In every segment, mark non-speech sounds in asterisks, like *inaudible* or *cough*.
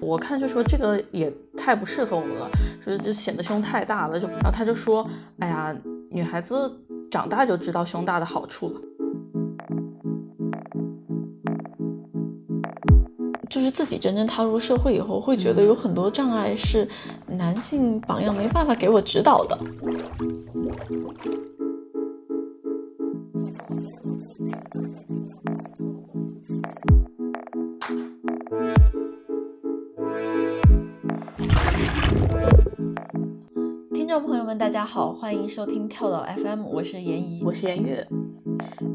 我看就说这个也太不适合我们了，说就显得胸太大了，就然后他就说，哎呀，女孩子长大就知道胸大的好处了。就是自己真正踏入社会以后，会觉得有很多障碍是男性榜样没办法给我指导的。们，大家好，欢迎收听跳岛 FM，我是严怡，我是颜悦。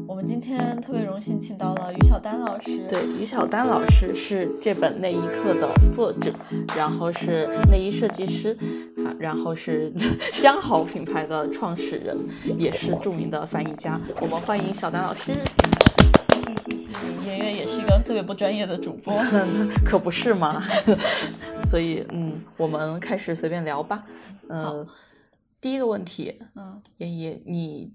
我们今天特别荣幸请到了于小丹老师。对，于小丹老师是这本内衣课的作者，然后是内衣设计师，啊，然后是 *laughs* 江豪品牌的创始人，也是著名的翻译家。我们欢迎小丹老师。谢谢谢谢。圆圆也是一个特别不专业的主播，*laughs* 可不是吗？*laughs* 所以，嗯，我们开始随便聊吧。嗯，第一个问题，嗯，妍妍，你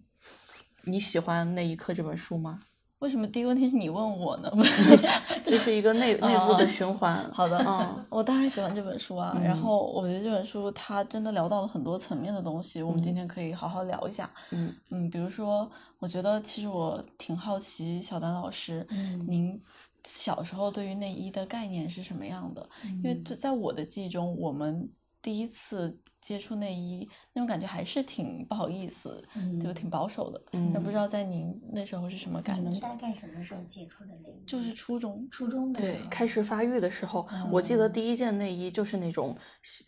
你喜欢《那一刻》这本书吗？为什么第一个问题是你问我呢？*laughs* 这是一个内 *laughs* 内部的循环。好的，嗯，我当然喜欢这本书啊。嗯然后我觉得这本书它真的聊到了很多层面的东西，我们今嗯天可以好好聊一下。嗯嗯，比如说，我觉得其实我挺好奇小丹老师，嗯您小时候对于内衣的概念是什么样的？因为嗯在在我的记忆中，我们第一次接触内衣那种感觉还是挺不好意思，就嗯挺保守的。嗯也不知道在您那时候是什么感觉？们大概什么时候接触的内衣？就是初中。初中的时对候，，开始发育的时候，我记得嗯第一件内衣就是那种，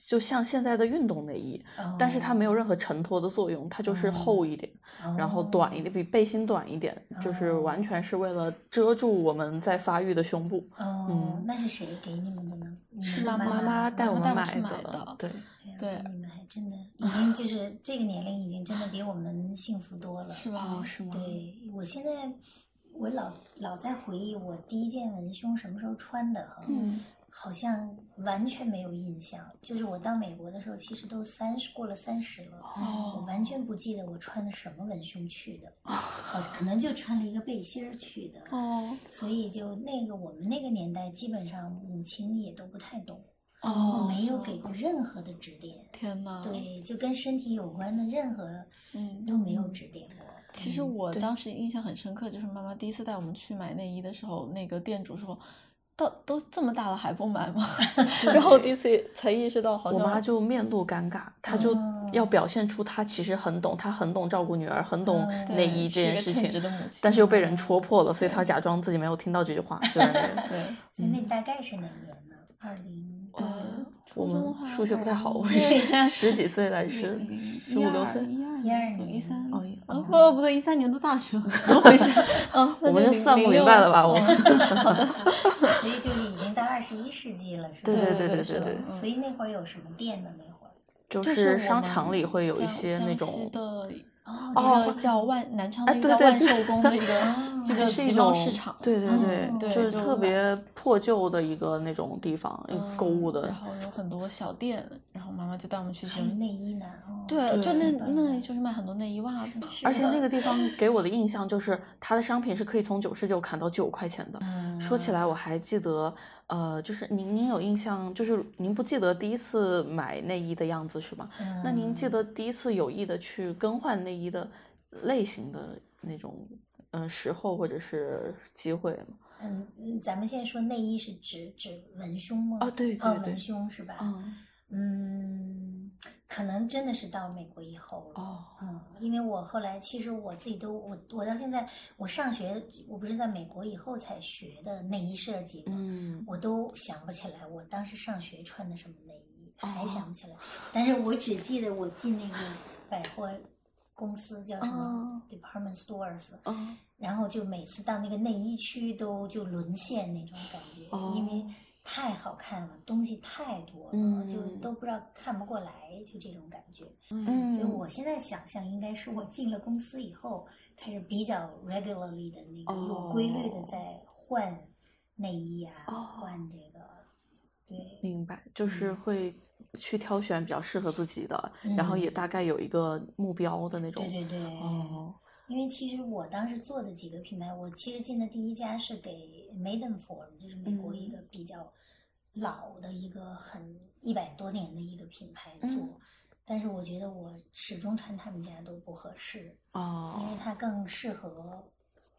就像现在的运动内衣，但是它没有任何承托的作用，它就是厚一点，哦，然后短一点，比背心短一点，就是哦完全是为了遮住我们在发育的胸部。哦嗯，那是谁给你们的呢？是妈妈妈带我买的对，对这你们还真的已经 *laughs* 就是这个年龄，已经真的比我们幸福多了。是吧？哦，是吗？对我现在，我老老在回忆我第一件文胸什么时候穿的哈，嗯好像完全没有印象。就是我到美国的时候，其实都三十过了三十了，我哦，完全不记得我穿的什么文胸去的，好可能就穿了一个背心儿去的。哦所以就那个我们那个年代，基本上母亲也都不太懂，哦，没有给过任何的指点。天呐，，对，就跟身体有关的任何嗯，都没有指点过。其实我当时印象很深刻，就是妈妈第一次带我们去买内衣的时候，那个店主说：“到都这么大了还不买吗？” *laughs* 然后第一次才意识到，好像我妈就面露尴尬，她就哦要表现出她其实很懂，她很懂照顾女儿，很懂内衣这件事情但是又被人戳破了，所以她假装自己没有听到这句话，就。*laughs* 对，所以那大概是哪年呢？二零呃，我们数学不太好，我 *laughs* 十几岁来十十五六岁，一二一二年，一三，哦哦不不对，一三年都大学了，怎么回事？啊，*laughs* 我们就算不明白了吧？我哦好的，*laughs* 所以就是已经到二十一世纪了，是吧？对对对对对对嗯所以那会儿有什么店呢？那会儿就就是商场里会有一些那种的哦这哦个叫万南昌哎那个叫万对对对寿宫的一个哦 *laughs* 这个是一集贸种市场，对对哦对，对就是特别破旧的一个那种地方，嗯购物的然。后有很多小店，然后妈妈就带我们去还有选。内衣呢。哦对，就那那里就是卖很多内衣袜子，而且那个地方给我的印象就是，它的商品是可以从九十九砍到九块钱的。说起来，我还记得，呃，就是您您有印象，就是您不记得第一次买内衣的样子是吗？那您记嗯得第一次有意的去更换内衣的类型的那种，嗯、时候或者是机会吗？嗯嗯，咱们现在说内衣是指指文胸吗？啊对对哦，对文胸是吧？嗯，嗯，可能真的是到美国以后了。哦，嗯，因为我后来其实我自己都我我到现在我上学我不是在美国以后才学的内衣设计嘛，嗯，我都想不起来我当时上学穿的什么内衣，还哦想不起来。但是我只记得我进那个百货公司叫什么、哦 department stores，嗯，然后就每次到那个内衣区都就沦陷那种感觉，哦因为太好看了，东西太多了，嗯。就都不知道看不过来，就这种感觉。嗯。所以我现在想象，应该是我进了公司以后，开始比较 regularly 的那个有规律的哦。在换内衣啊，哦换这个，对，明白，就是嗯。会去挑选比较适合自己的，然后也嗯大概有一个目标的那种。对对对，哦，因为其实我当时做的几个品牌，我其实进的第一家是给 Maidenform，就是美国一嗯。个比较老的一个很一百多年的一个品牌做，嗯。但是我觉得我始终穿他们家都不合适，因为哦，它更适合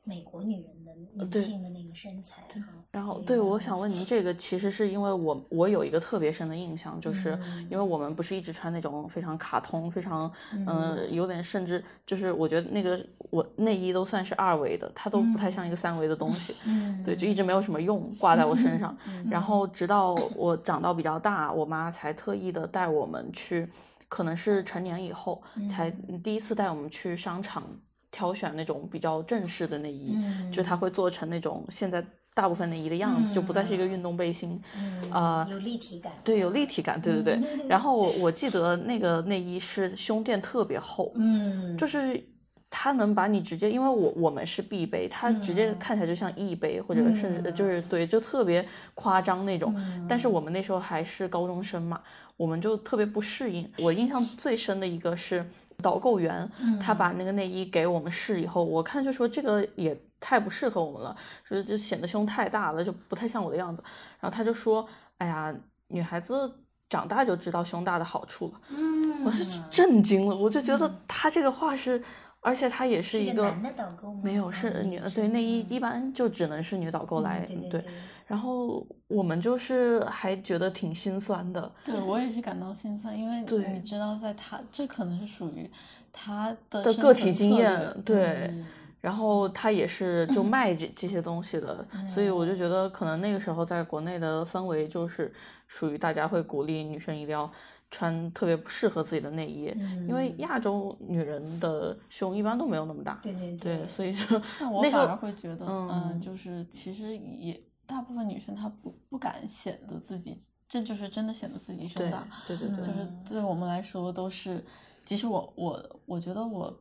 美国女人的女对性的那个身材。然后对，我想问您，这个其实是因为我我有一个特别深的印象，就是因为嗯我们不是一直穿那种非常卡通、非常嗯呃有点甚至就是我觉得那个我内衣都算是二维的，它都不太像一个三维的东西。嗯，对，就一直没有什么用，挂在我身上。嗯然后直到我长到比较大，我妈才特意的带我们去，可能是成年以后才嗯第一次带我们去商场挑选那种比较正式的内衣，嗯就它会做成那种现在大部分内衣的样子，就不再是一个运动背心。嗯呃有立体感。对，有立体感，对对对。嗯然后我我记得那个内衣是胸垫特别厚，嗯，就是它能把你直接，因为我我们是 B 杯，它直接嗯看起来就像 E 杯，或者甚至就是嗯对，就特别夸张那种。但是嗯我们那时候还是高中生嘛，我们就特别不适应。我印象最深的一个是导购员，他把那个内衣给我们试以后，我看就说这个也太不适合我们了，说就显得胸太大了，就不太像我的样子。然后他就说，哎呀，女孩子长大就知道胸大的好处了。嗯，我是震惊了，我就觉得他这个话是，而且他也是一个男的导购吗？没有是嗯女的，对内衣一般就只能是女导购嗯来，对对对。然后我们就是还觉得挺心酸的，对我也是感到心酸，因为你知道，在他这可能是属于他的的个体经验，对。嗯然后他也是就卖这这些东西的，所以我就嗯觉得可能那个时候在国内的氛围就是属于大家会鼓励女生一定要穿特别不适合自己的内衣，因为嗯亚洲女人的胸一般都没有那么大，对对对，所以说 *laughs* 但我反那时候而会觉得，嗯嗯，就是其实也大部分女生她不不敢显得自己，这就是真的显得自己胸大，对对对，就是。嗯对我们来说都是，即使我我我觉得我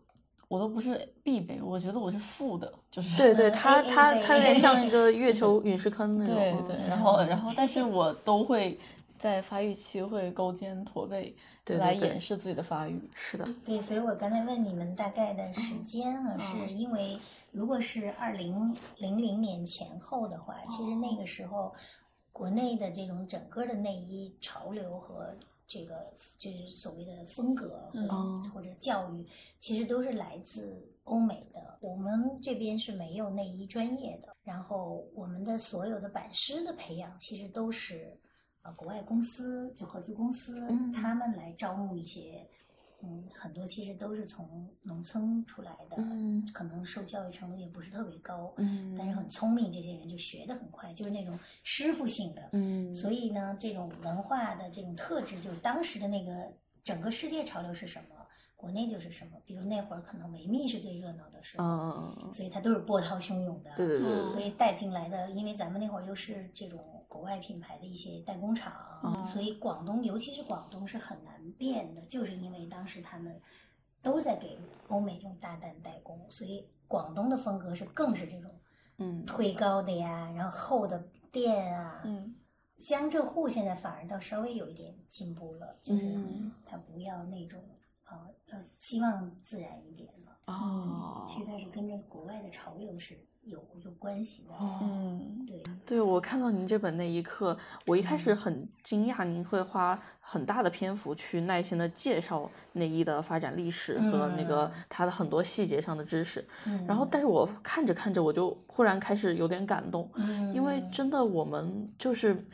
我都不是必备，我觉得我是负的，就是对对，嗯它 A- A 它它有点像 *laughs* 一个月球陨石坑那种，对嗯对，然后然后但是我都会在发育期会勾肩驼背对对对来掩饰自己的发育，是的，对，所以我刚才问你们大概的时间啊，是因为如果是二零零零年前后的话，其实那个时候国内的这种整个的内衣潮流和这个就是所谓的风格嗯或或者教育，其实都是来自欧美的。我们这边是没有内衣专业的，然后我们的所有的版师的培养，其实都是呃国外公司就合资公司，嗯他们来招募一些。嗯，很多其实都是从农村出来的，嗯可能受教育程度也不是特别高，嗯，但是很聪明，这些人就学的很快，就是那种师傅性的。嗯，所以呢，这种文化的这种特质，就是当时的那个整个世界潮流是什么，国内就是什么。比如那会儿可能维密是最热闹的时候，所以它都是波涛汹涌的。对对对嗯所以带进来的，因为咱们那会儿又是这种国外品牌的一些代工厂，嗯所以广东，尤其是广东是很难变的，就是因为当时他们都在给欧美这种大单代工，所以广东的风格是更是这种嗯。推高的呀，然后厚的垫啊，嗯。江浙沪现在反而倒稍微有一点进步了，就是嗯。它不要那种啊呃，希望自然一点了。哦，其实它是跟着国外的潮流是有有关系的。哦嗯对，对，我看到您这本那一刻，我一开始嗯很惊讶，您会花很大的篇幅去耐心的介绍内衣的发展历史和那个嗯它的很多细节上的知识。然后，嗯但是我看着看着，我就忽然开始有点感动，嗯因为真的我们就是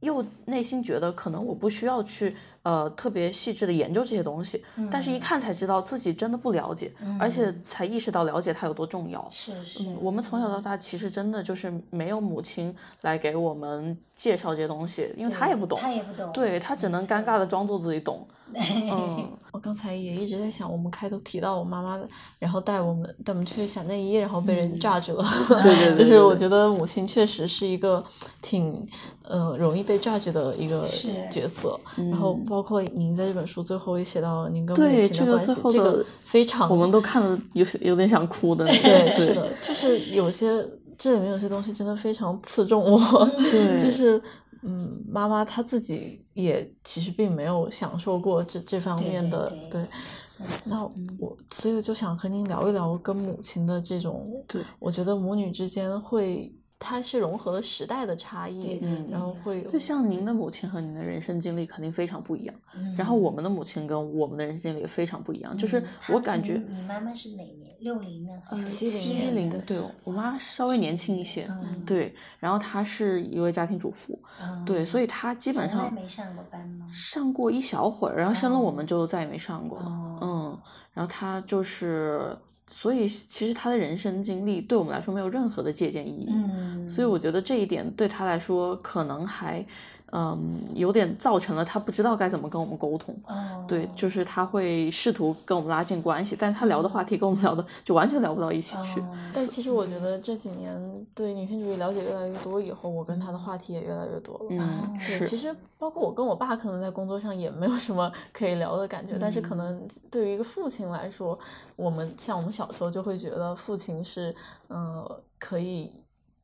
又内心觉得可能我不需要去呃特别细致的研究这些东西，但是一嗯看才知道自己真的不了解，而且嗯才意识到了解它有多重要。是是嗯，，我们从小到大其实真的就是没有母亲来给我们介绍这些东西，因为她也不懂，她也不懂，对她只能尴尬的装作自己懂。嗯，*laughs* 我刚才也一直在想，我们开头提到我妈妈，然后带我们带我们去选内衣，然后被人嗯 judge 了。对对对 *laughs* 就是我觉得母亲确实是一个挺呃容易被 judge 的一个角色。然后嗯包括您在这本书最后也写到您跟母亲的关系，这个非常我们都看了有些有点想哭的。对，是的，就是有些这里面有些东西真的非常刺中我，*laughs* 对就是嗯，妈妈她自己也其实并没有享受过这这方面的对对对是那我所以就想和您聊一聊跟母亲的这种，对，我觉得母女之间会，它是融合了时代的差异，对对然后会有就像您的母亲和您的人生经历肯定非常不一样，嗯然后我们的母亲跟我们的人生经历也非常不一样，就是我感觉你你妈妈是哪年？六零呢？还呃是70年零的，对我妈稍微年轻一些，嗯对，然后她是一位家庭主妇，嗯对，所以她基本上没上过班吗？上过一小会儿，然后生了我哦们就再也没上过了。哦嗯，然后她就是，所以其实她的人生经历对我们来说没有任何的借鉴意义。嗯，所以我觉得这一点对她来说可能还，嗯，有点造成了他不知道该怎么跟我们沟通。哦，对，就是他会试图跟我们拉近关系，但是他聊的话题跟我们聊的就完全聊不到一起去。哦但其实我觉得这几年对女性主义了解越来越多以后，我跟他的话题也越来越多了。嗯，是，其实包括我跟我爸，可能在工作上也没有什么可以聊的感觉，但是可能对于一个父亲来说，我们像我们小时候就会觉得父亲是，呃，可以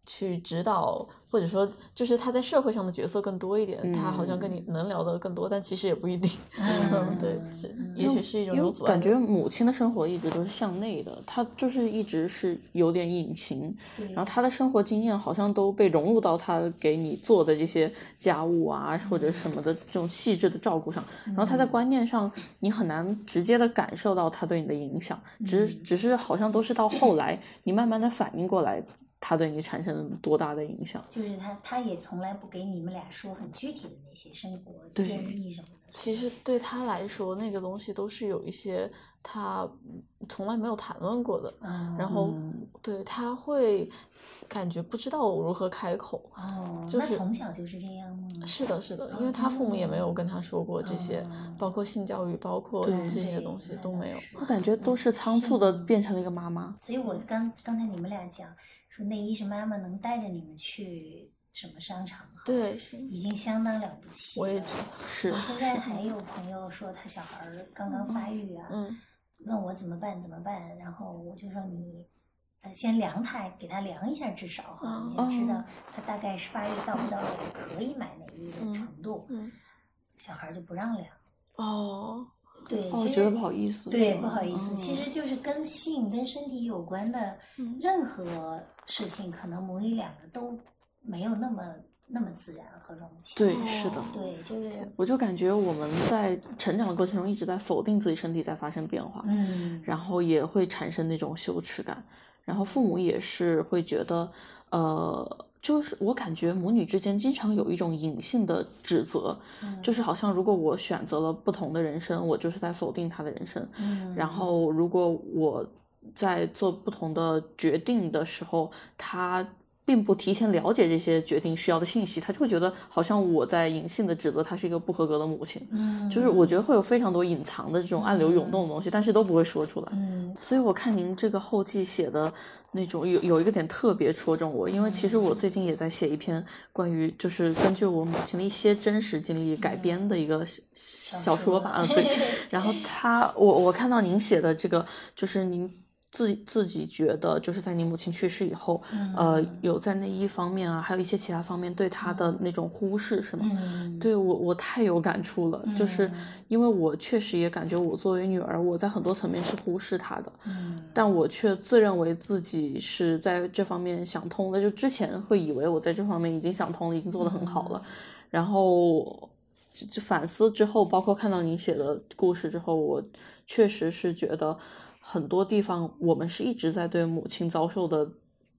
去指导，或者说就是他在社会上的角色更多一点，他好像跟你能聊的更多，但其实也不一定。嗯，*laughs* 对，这也许是一种有阻碍。感觉母亲的生活一直都是向内的，她就是一直是有点隐形，对然后她的生活经验好像都被融入到她给你做的这些家务啊或者什么的这种细致的照顾上，然后她在观念上你很难直接的感受到她对你的影响，只只是好像都是到后来你慢慢的反应过来，她对你产生了多大的影响。就是他，他也从来不给你们俩说很具体的那些生活建议什么的。其实对他来说，那个东西都是有一些他从来没有谈论过的，嗯然后嗯对他会感觉不知道如何开口。哦，那就是从小就是这样吗？是的，是的，因为他父母也没有跟他说过这些，哦包括性教育，包括这些东西都没有。我感觉都是仓促的嗯变成了一个妈妈。所以我刚刚才你们俩讲说内衣是妈妈能带着你们去什么商场，，对，是，已经相当了不起了。我也觉得，是我现在还有朋友说他小孩儿刚刚发育啊，嗯问我怎么办怎么办，然后我就说你。呃，先量他，给他量一下，至少哈，嗯你先知道哦他大概是发育到不到可以买内衣的嗯程度。嗯，小孩儿就不让量，哦，对，哦，觉得不好意思。对，不好意思，嗯其实就是跟性、跟身体有关的嗯任何事情，可能母女两个都没有那么那么自然和融洽。对，是的。对，就是我就感觉我们在成长的过程中一直在否定自己身体在发生变化，嗯，然后也会产生那种羞耻感，然后父母也是会觉得，呃，就是我感觉母女之间经常有一种隐性的指责，嗯就是好像如果我选择了不同的人生，我就是在否定他的人生，嗯然后如果我在做不同的决定的时候，他。并不提前了解这些决定需要的信息，他就会觉得好像我在隐性的指责她是一个不合格的母亲。嗯，就是我觉得会有非常多隐藏的这种暗流涌动的东西，但是都不会说出来。嗯所以我看您这个后记写的那种有有一个点特别戳中我，因为其实我最近也在写一篇关于就是根据我母亲的一些真实经历改编的一个小小说吧，啊对。然后他我我看到您写的这个就是您。自自己觉得，就是在你母亲去世以后，呃，有在那一方面啊，还有一些其他方面对她的那种忽视，是吗？嗯，对我，我太有感触了，就是因为我确实也感觉我作为女儿，我在很多层面是忽视她的，嗯。但我却自认为自己是在这方面想通了，就之前会以为我在这方面已经想通了，已经做得很好了，然后反思之后，包括看到您写的故事之后，我确实是觉得很多地方我们是一直在对母亲遭受的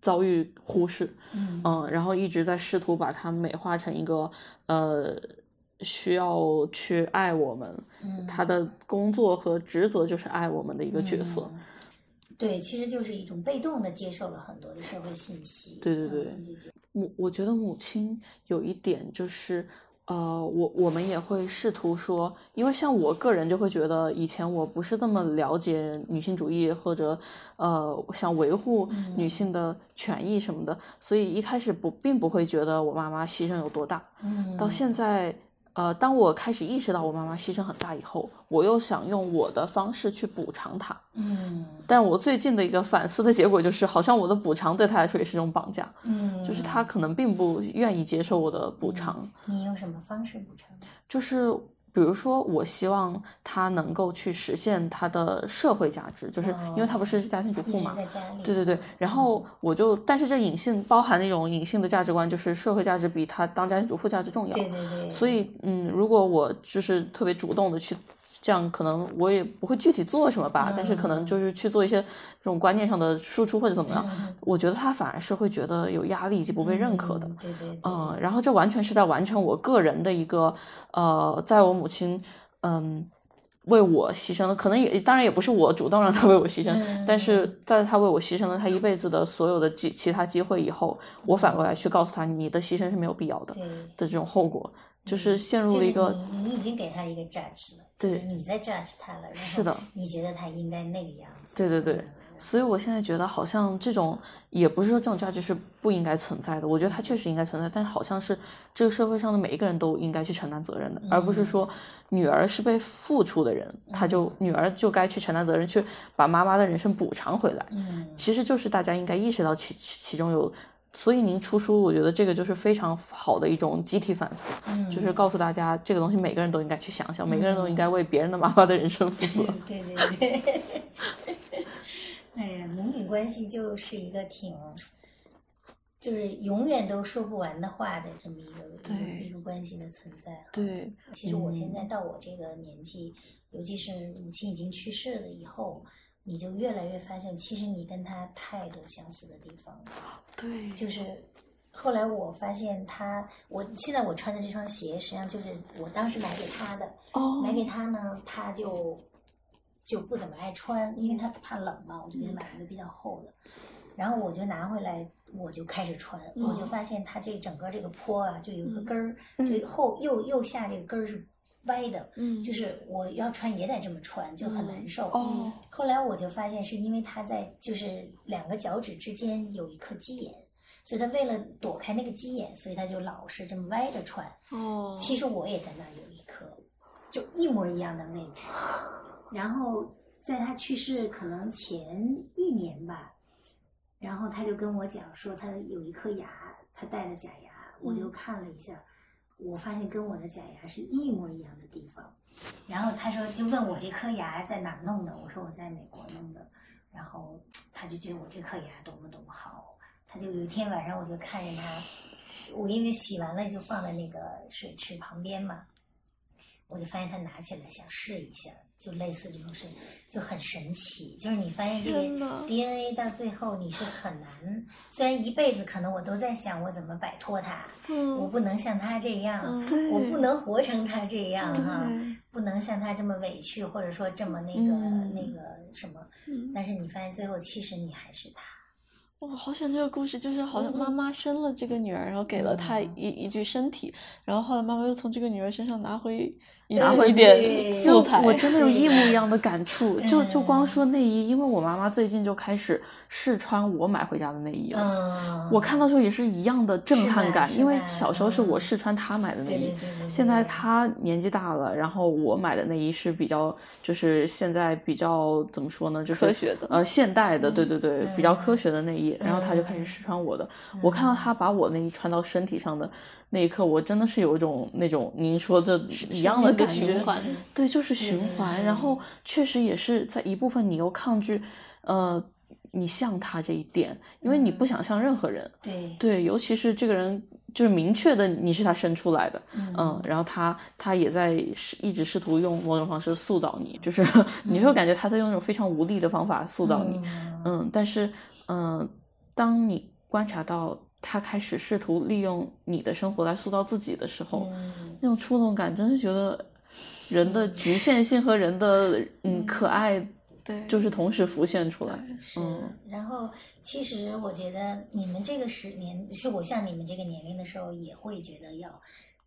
遭遇忽视，嗯嗯，然后一直在试图把它美化成一个呃需要去爱我们，嗯他的工作和职责就是爱我们的一个角色。嗯对，其实就是一种被动的接受了很多的社会信息。对对对母，我觉得母亲有一点就是，呃，我我们也会试图说，因为像我个人就会觉得，以前我不是那么了解女性主义或者呃想维护女性的权益什么的，所以一开始不并不会觉得我妈妈牺牲有多大，嗯，到现在。呃，当我开始意识到我妈妈牺牲很大以后，我又想用我的方式去补偿她。嗯但我最近的一个反思的结果就是，好像我的补偿对她来说也是一种绑架，嗯，就是她可能并不愿意接受我的补偿。你用什么方式补偿？就是比如说，我希望他能够去实现他的社会价值，就是因为他不是家庭主妇嘛。对对对，然后我就，但是这隐性包含那种隐性的价值观，就是社会价值比他当家庭主妇价值重要。对对对。所以，嗯，如果我就是特别主动的去这样，可能我也不会具体做什么吧，但是可能就是去做一些这种观念上的输出或者怎么样，我觉得他反而是会觉得有压力以及不被认可的。嗯对对对。嗯，然后这完全是在完成我个人的一个呃，在我母亲嗯为我牺牲的，可能也当然也不是我主动让她为我牺牲，嗯。但是在她为我牺牲了她一辈子的所有的机其他机会以后，我反过来去告诉她，你的牺牲是没有必要的的这种后果，就是陷入了一个你你已经给他一个 judge 了，对你在 judge 他了，是的你觉得他应该那个样子，对对对嗯所以我现在觉得好像这种也不是说这种价值是不应该存在的，我觉得它确实应该存在，但是好像是这个社会上的每一个人都应该去承担责任的，而不是说女儿是被付出的人，她就女儿就该去承担责任，去把妈妈的人生补偿回来。嗯其实就是大家应该意识到其其其中有。所以您出书，我觉得这个就是非常好的一种集体反思，嗯就是告诉大家这个东西每个人都应该去想想，每个人都应该为别人的妈妈的人生负责。对对对。*laughs* 哎呀，母女关系就是一个挺，就是永远都说不完的话的这么一个一个对一个关系的存在。对，其实我现在到我这个年纪，尤其是母亲已经去世了以后，你就越来越发现，其实你跟他太多相似的地方了。对，就是后来我发现他，我现在我穿的这双鞋，实际上就是我当时买给他的。哦，买给他呢，他就就不怎么爱穿，因为他怕冷嘛，我就给他买了个比较厚的。然后我就拿回来，我就开始穿，我就发现它这整个这个坡啊，就有一个根儿，嗯就后右右下这个根儿是歪的，嗯就是我要穿也得这么穿，就很难受。哦后来我就发现是因为他在就是两个脚趾之间有一颗鸡眼，所以他为了躲开那个鸡眼，所以他就老是这么歪着穿。哦，其实我也在那儿有一颗，就一模一样的位置。然后在他去世可能前一年吧，然后他就跟我讲说他有一颗牙，他戴了假牙，我就看了一下，我发现跟我的假牙是一模一样的地方。然后他说就问我这颗牙在哪儿弄的，我说我在美国弄的。然后他就觉得我这颗牙多么多么好，他就有一天晚上我就看见他，我因为洗完了就放在那个水池旁边嘛，我就发现他拿起来想试一下，就类似这种事，就很神奇。就是你发现这个 DNA 到最后你是很难，虽然一辈子可能我都在想我怎么摆脱它，嗯我不能像他这样，嗯我不能活成他这样哈、对不能像他这么委屈，或者说这么那个、嗯那个什么。嗯但是你发现最后，其实你还是他。哇，好喜欢这个故事，就是好像妈妈生了这个女儿，然后给了她嗯一一具身体，然后后来妈妈又从这个女儿身上拿回拿回一对点素材。我真的有一模一样的感触，就就光嗯说内衣，因为我妈妈最近就开始试穿我买回家的内衣了。嗯，我看到时候也是一样的震撼感，因为小时候是我嗯试穿她买的内衣现在她年纪大了，然后我买的内衣是比较，就是现在比较怎么说呢，就是科学的呃，现代的，对对对，比较科嗯学的内衣，然后她就开始试穿我的。我看到她把我内衣穿到身体上的那一刻，我真的是有一种那种您说的一样的那个感觉循环，对，就是循环。对。然后确实也是在一部分你又抗拒，呃，你像他这一点，因为你不想像任何人。对。对，尤其是这个人就是明确的你是他生出来的，嗯，然后他他也在试一直试图用某种方式塑造你，就是你会感觉他在用一种非常无力的方法塑造你，嗯。嗯，但是嗯，当你观察到他开始试图利用你的生活来塑造自己的时候，嗯那种触动感，真是觉得人的局限性和人的嗯可爱，对，就是同时浮现出来。是嗯，然后其实我觉得你们这个十年，是我像你们这个年龄的时候，也会觉得要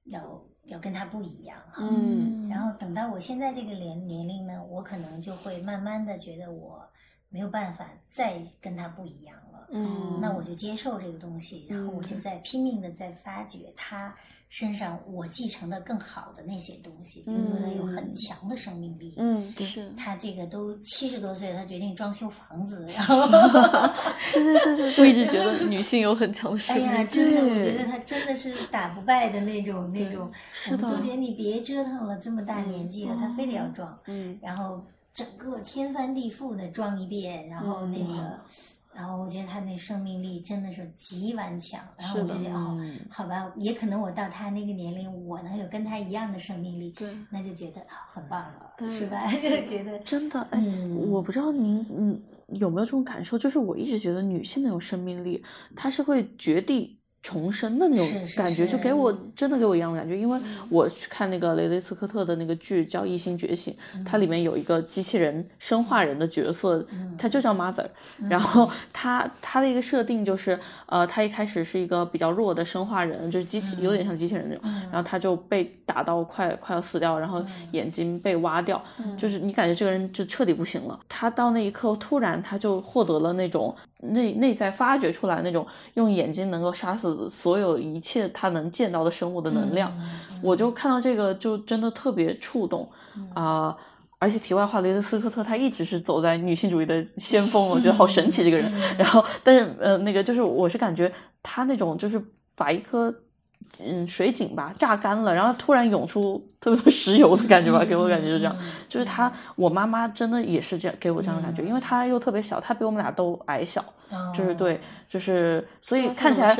要要跟他不一样哈。嗯然后等到我现在这个年年龄呢，我可能就会慢慢的觉得我没有办法再跟他不一样了。嗯，那我就接受这个东西，然后我就在拼命的在发掘他身上我继承的更好的那些东西，比如说他有很强的生命力，嗯，是。他这个都七十多岁，他决定装修房子，然 *laughs* 后，对对对对，我一直觉得女性有很强的生哎命力。呀，真的，我对觉得他真的是打不败的那种那种，我们都觉得你别折腾了，这么大年纪了，他非得要装，嗯。然后整个天翻地覆的装一遍，然后那个，然后我觉得他那生命力真的是极顽强，然后我就想哦嗯，好吧，也可能我到他那个年龄，我能有跟他一样的生命力，对那就觉得啊很棒了，是吧？*laughs* 就觉得真的，哎，嗯我不知道您嗯有没有这种感受，就是我一直觉得女性那种生命力，她是会绝地重生的那种感觉，就给我真的给我一样的感觉。因为我去看那个雷雷斯科特的那个剧叫《异星觉醒》，它里面有一个机器人生化人的角色，它就叫 Mother，然后他他的一个设定就是，呃，他一开始是一个比较弱的生化人，就是机器有点像机器人那种，然后他就被打到快快要死掉，然后眼睛被挖掉，就是你感觉这个人就彻底不行了。他到那一刻突然他就获得了那种内内在发掘出来那种用眼睛能够杀死所有一切他能见到的生物的能量，我就看到这个就真的特别触动啊、而且题外话，雷德斯科特他一直是走在女性主义的先锋，我觉得好神奇这个人。然后，但是呃，那个就是我是感觉他那种就是把一颗嗯水井吧榨干了，然后突然涌出特别多石油的感觉吧，给我感觉就这样。就是他，我妈妈真的也是这样给我这样的感觉，因为她又特别小，她比我们俩都矮小，就是对，就是所以看起来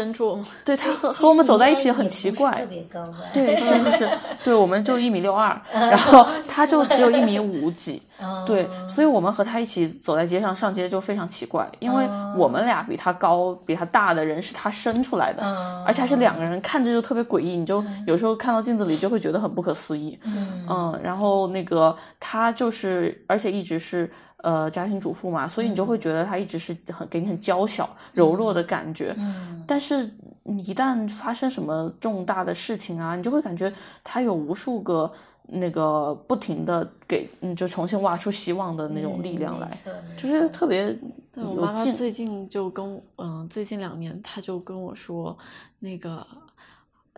对她和和我们走在一起很奇怪，特别高吧？对，是是是，*laughs* 对，我们就一米六二，然后他就只有一米五几，对，所以我们和他一起走在街上上街就非常奇怪，因为我们俩比他高、比他大的人是他生出来的，而且还是两个人，看着就特别诡异，你就有时候看到镜子里就会觉得很不可思议，嗯，然后那个他就是，而且一直是。呃，家庭主妇嘛，所以你就会觉得他一直是很给你很娇小、柔弱的感觉。嗯。但是你一旦发生什么重大的事情啊，你就会感觉他有无数个那个不停的给，嗯，就重新挖出希望的那种力量来，就是特别对我有劲。妈妈最近就跟我嗯，最近两年她就跟我说，那个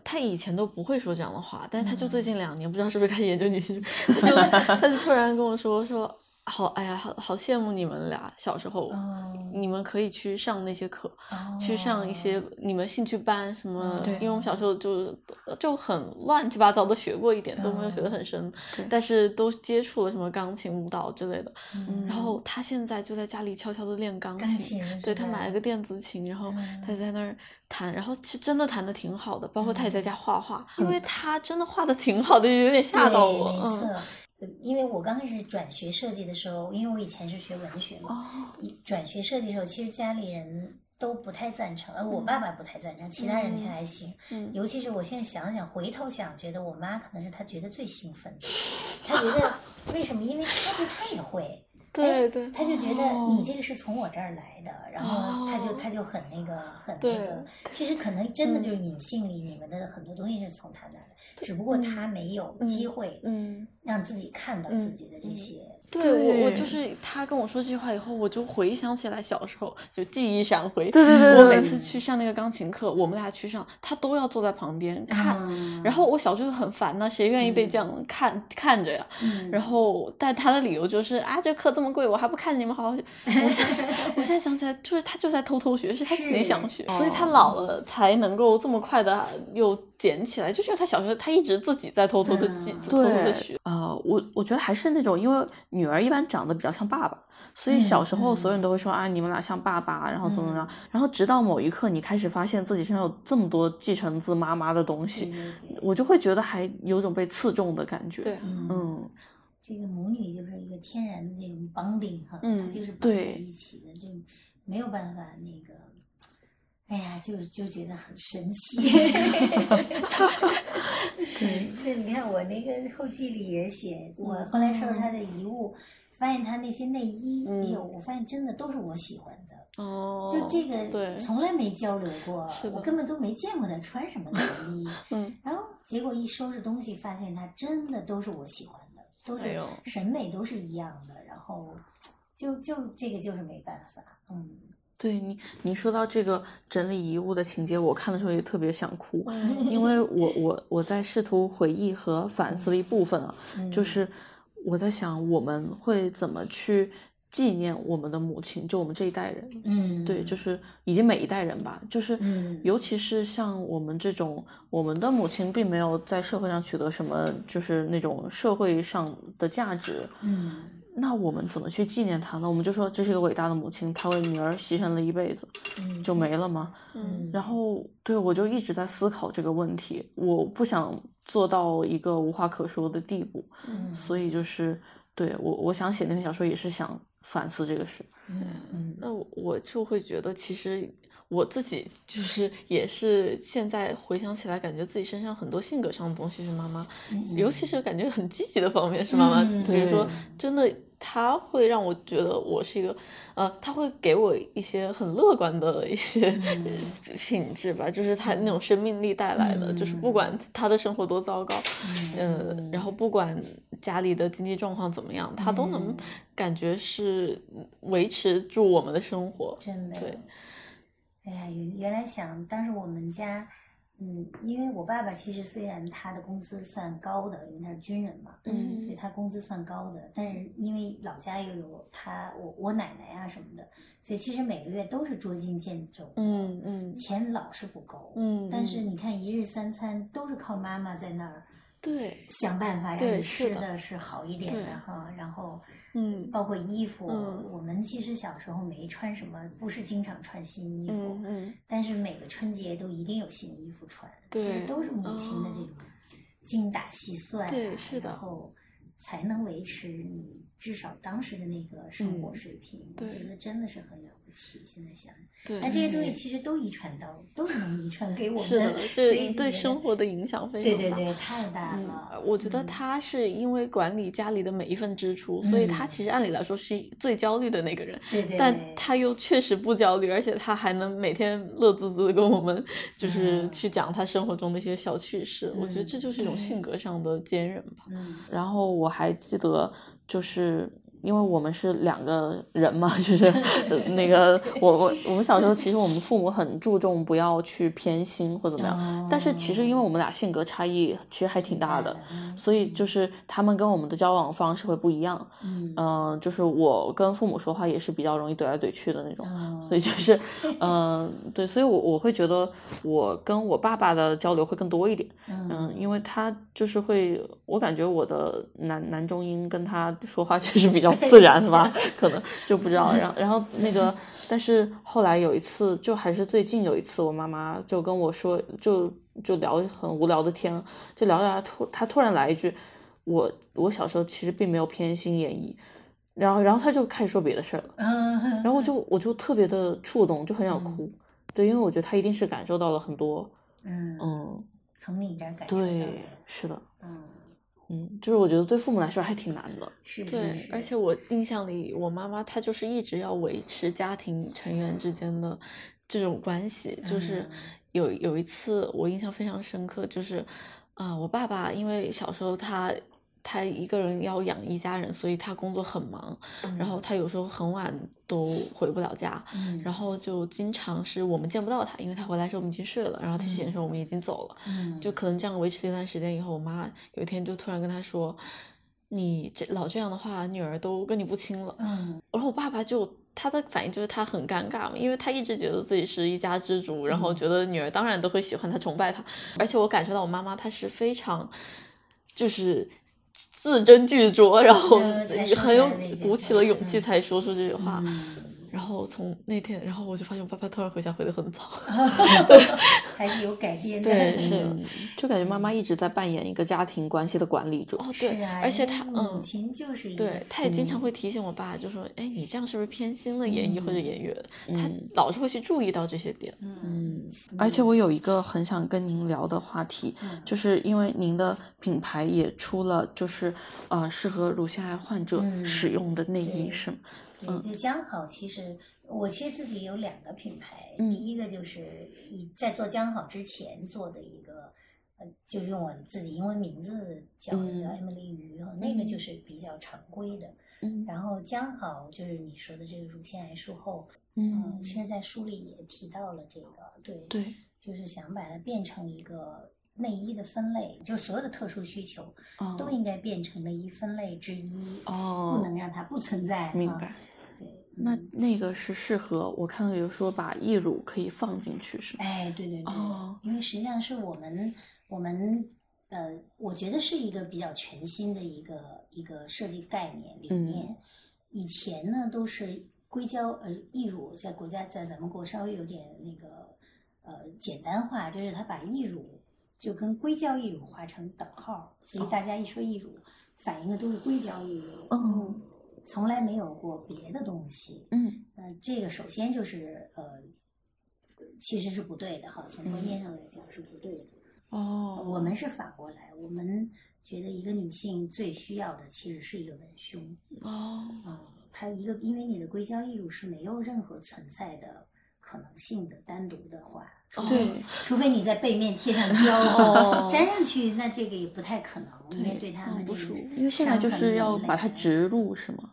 她以前都不会说这样的话，但是她就最近两年不知道是不是开始研究女性她就她就突然跟我说说。好，哎呀，好好羡慕你们俩小时候，哦你们可以去上那些课，哦去上一些你们兴趣班什么。对因为我们小时候就就很乱七八糟的学过一点，都没有学得很深，但是都接触了什么钢琴、舞蹈之类的。嗯然后他现在就在家里悄悄的练钢钢琴是对他买了个电子琴，然后嗯他在那儿弹，然后其实真的弹的挺好的，包括他也在嗯家画画，因为他真的画的挺好的，有点吓到我。嗯，。呃因为我刚开始转学设计的时候，因为我以前是学文学嘛，转学设计的时候，其实家里人都不太赞成，而我爸爸不太赞成，其他人却还行。嗯尤其是我现在想想，回头想，觉得我妈可能是她觉得最兴奋的，她觉得为什么？因为她对她也会。哎对对他就觉得哦你这个是从我这儿来的，然后他就哦他就很那个很那个，其实可能真的就是隐性里你们的很多东西是从他那儿来，只不过他没有机会嗯，让自己看到自己的这些。对我我就是他跟我说这句话以后，我就回想起来小时候就记忆闪回。对对对对我每次去上那个钢琴课，我们俩去上，他都要坐在旁边看。嗯然后我小时候很烦呐，谁愿意被这样看、看着呀？嗯然后，但他的理由就是啊，这课这么贵，我还不看着你们好好学。我现在我现在想起来，就是他就在偷偷学，是他自己想学，哦所以他老了才能够这么快的又捡起来。就是因为他小时候他一直自己在偷偷的记，嗯偷偷的对学。，呃，我我觉得还是那种，因为女儿一般长得比较像爸爸，所以小时候所有人都会说、啊，你们俩像爸爸，然后怎么怎么样，然后直到某一刻，你开始发现自己身上有这么多继承自妈妈的东西，我就会觉得还有种被刺中的感觉。对，嗯嗯，这个母女就是一个天然的这种 bonding 哈，嗯它就是绑在对一起的，就没有办法那个。哎呀，就就觉得很神奇。*laughs* 对，*laughs* 是你看我那个后记里也写，我后来收拾他的遗物，发现他那些内衣，嗯哎呦，我发现真的都是我喜欢的。哦，就这个对，从来没交流过我根本都没见过他穿什么内衣。*laughs* 嗯，然后结果一收拾东西，发现他真的都是我喜欢的，都是审美都是一样的。然后就就这个就是没办法，嗯，对你，你说到这个整理遗物的情节，我看的时候也特别想哭，嗯。因为我我我在试图回忆和反思的一部分啊，就是我在想我们会怎么去纪念我们的母亲，就我们这一代人，嗯，对，就是以及每一代人吧，就是嗯。尤其是像我们这种，我们的母亲并没有在社会上取得什么，就是那种社会上的价值，嗯那我们怎么去纪念她呢？我们就说这是一个伟大的母亲，她为女儿牺牲了一辈子，嗯就没了吗？嗯然后对我就一直在思考这个问题，我不想做到一个无话可说的地步，嗯所以就是对我我想写那篇小说也是想反思这个事。嗯嗯那我我就会觉得，其实我自己就是也是现在回想起来，感觉自己身上很多性格上的东西是妈妈，尤其是感觉很积极的方面是妈妈，嗯比如说真的。她会让我觉得我是一个，呃，她会给我一些很乐观的一些嗯 *laughs* 品质吧，就是她那种生命力带来的，就是不管她的生活多糟糕，嗯，然后不管家里的经济状况怎么样，她都能嗯感觉是维持住我们的生活。真的。对，哎呀，原原来想当时我们家，嗯，因为我爸爸其实虽然他的工资算高的，因为他是军人嘛，嗯所以他工资算高的，但是因为老家又有他我我奶奶啊什么的，所以其实每个月都是捉襟见肘，嗯嗯。钱老是不够，嗯，但是嗯。你看一日三餐都是靠妈妈在那儿对，想办法让你吃的是好一点的哈，然后嗯包括衣服，嗯我们其实小时候没穿什么，不是经常穿新衣服，嗯嗯但是每个春节都一定有新衣服穿，其实对都是母亲的这种精打细算、啊，对是的然后才能维持你至少当时的那个生活嗯水平。对我觉得真的是很了不起。现在想，对，那这些东西其实都遗传到，都是能遗传给我们。是的，所这以就觉得对生活的影响非常大。对对对，太大嗯了。，我觉得嗯他是因为管理家里的每一份支出，所以他嗯其实按理来说是最焦虑的那个人。对对，但他又确实不焦虑，而且他还能每天乐滋滋的跟我们，就是嗯去讲他生活中的一些小趣事。我觉得这嗯就是一种性格上的坚韧吧。嗯然后我还记得，就是因为我们是两个人嘛，*laughs* 就是呃那个 *laughs* 我我我们小时候其实我们父母很注重不要去偏心或怎么样，但是其实因为我们俩性格差异其实还挺大的，嗯所以就是他们跟我们的交往方式会不一样。嗯嗯、就是我跟父母说话也是比较容易怼来怼去的那种，哦所以就是，嗯、对，所以我我会觉得我跟我爸爸的交流会更多一点，嗯，因为他就是会，我感觉我的男男中音跟他说话 *laughs* 就是比较自然吧，可能就不知道。然后然后那个，但是后来有一次，就还是最近有一次，我妈妈就跟我说，就就聊很无聊的天，就聊着聊着突她突然来一句，我我小时候其实并没有偏心演绎，然后然后她就开始说别的事儿了。嗯，然后我就我就特别的触动，就很想哭。对，因为我觉得他一定是感受到了很多，嗯嗯，从你这儿感受到对，是的，嗯，嗯，就是我觉得对父母来说还挺难的。是对是，是，而且我印象里，我妈妈她就是一直要维持家庭成员之间的这种关系。就是嗯有有一次我印象非常深刻，就是啊、我爸爸因为小时候他他一个人要养一家人，所以他工作很忙，然后他有时候很晚都回不了家。嗯，然后就经常是我们见不到他，因为他回来时候我们已经睡了，然后他醒的时候我们已经走了。嗯就可能这样维持了一段时间以后，我妈有一天就突然跟他说：“你这老这样的话，女儿都跟你不亲了。嗯然后我爸爸就他的反应就是他很尴尬嘛，因为他一直觉得自己是一家之主，然后觉得女儿当然都会喜欢他、崇拜他。而且我感受到我妈妈她是非常就是字斟句酌，然后很有鼓起了勇气才说出这句话。嗯然后从那天，然后我就发现我爸爸突然回家回得很早。*laughs* 还是有改变的，对是嗯，就感觉妈妈一直在扮演一个家庭关系的管理者。哦，对，啊，而且他因为母嗯。亲就是一对，他也经常嗯会提醒我爸，就说：“哎，你这样是不是偏心了演艺或者演员？”他嗯老是会去注意到这些点。嗯嗯，而且我有一个很想跟您聊的话题，嗯就是因为您的品牌也出了，就是呃适合乳腺癌患者嗯使用的内衣，是吗？对，就江好，其实我其实自己有两个品牌，嗯第一个就是以在做江好之前做的一个，呃就用我自己英文名字叫的叫嗯 Emily 鱼，那个就是比较常规的。嗯然后江好就是你说的这个乳腺癌术后，嗯，嗯，其实，在书里也提到了这个，对，对，就是想把它变成一个内衣的分类，就是所有的特殊需求哦都应该变成内衣分类之一，哦不能让它不存在。啊明白。对，那嗯。那个是适合我看到有说把义乳可以放进去是吗？哎，对对对，哦。因为实际上是我们我们呃，我觉得是一个比较全新的一个一个设计概念理嗯。念。以前呢都是硅胶呃义乳，在国家在咱们国稍微有点那个呃简单化，就是它把义乳就跟硅胶义乳划成等号，所以哦。大家一说义乳，反映的都是硅胶义乳，嗯，从来没有过别的东西。嗯。那这个首先就是呃，其实是不对的哈，从观念上来讲是不对的。哦，我们是反过来，我们觉得一个女性最需要的其实是一个文胸。哦。啊、它一个因为你的硅胶义乳是没有任何存在的可能性的，单独的话，除非、对除非你在背面贴上胶，哦粘上去，那这个也不太可能，因为对对他们这个嗯不舒服，因为现在就是要把它植入是吗？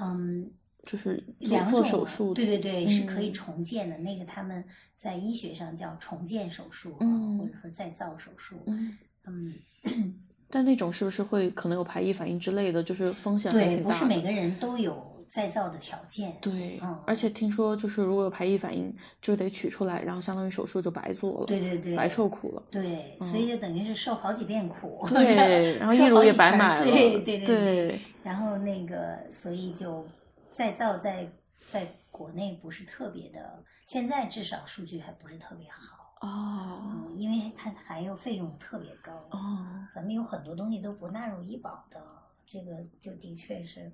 嗯。就是做两种做手术，对对对，是可以嗯重建的。那个他们在医学上叫重建手术，或者说再造手术。嗯，嗯，但那种是不是会可能有排异反应之类的，就是风险对。不是每个人都有再造的条件。对，嗯而且听说就是如果有排异反应，就得取出来，然后相当于手术就白做了，对对对，白受苦了。对，所以就等于是受好几遍苦。嗯对，*laughs* 然后义乳也白买了，对对对对，然后那个，所以就再造在在国内不是特别的，现在至少数据还不是特别好。哦嗯，因为它还有费用特别高。哦，咱们有很多东西都不纳入医保的，这个就的确是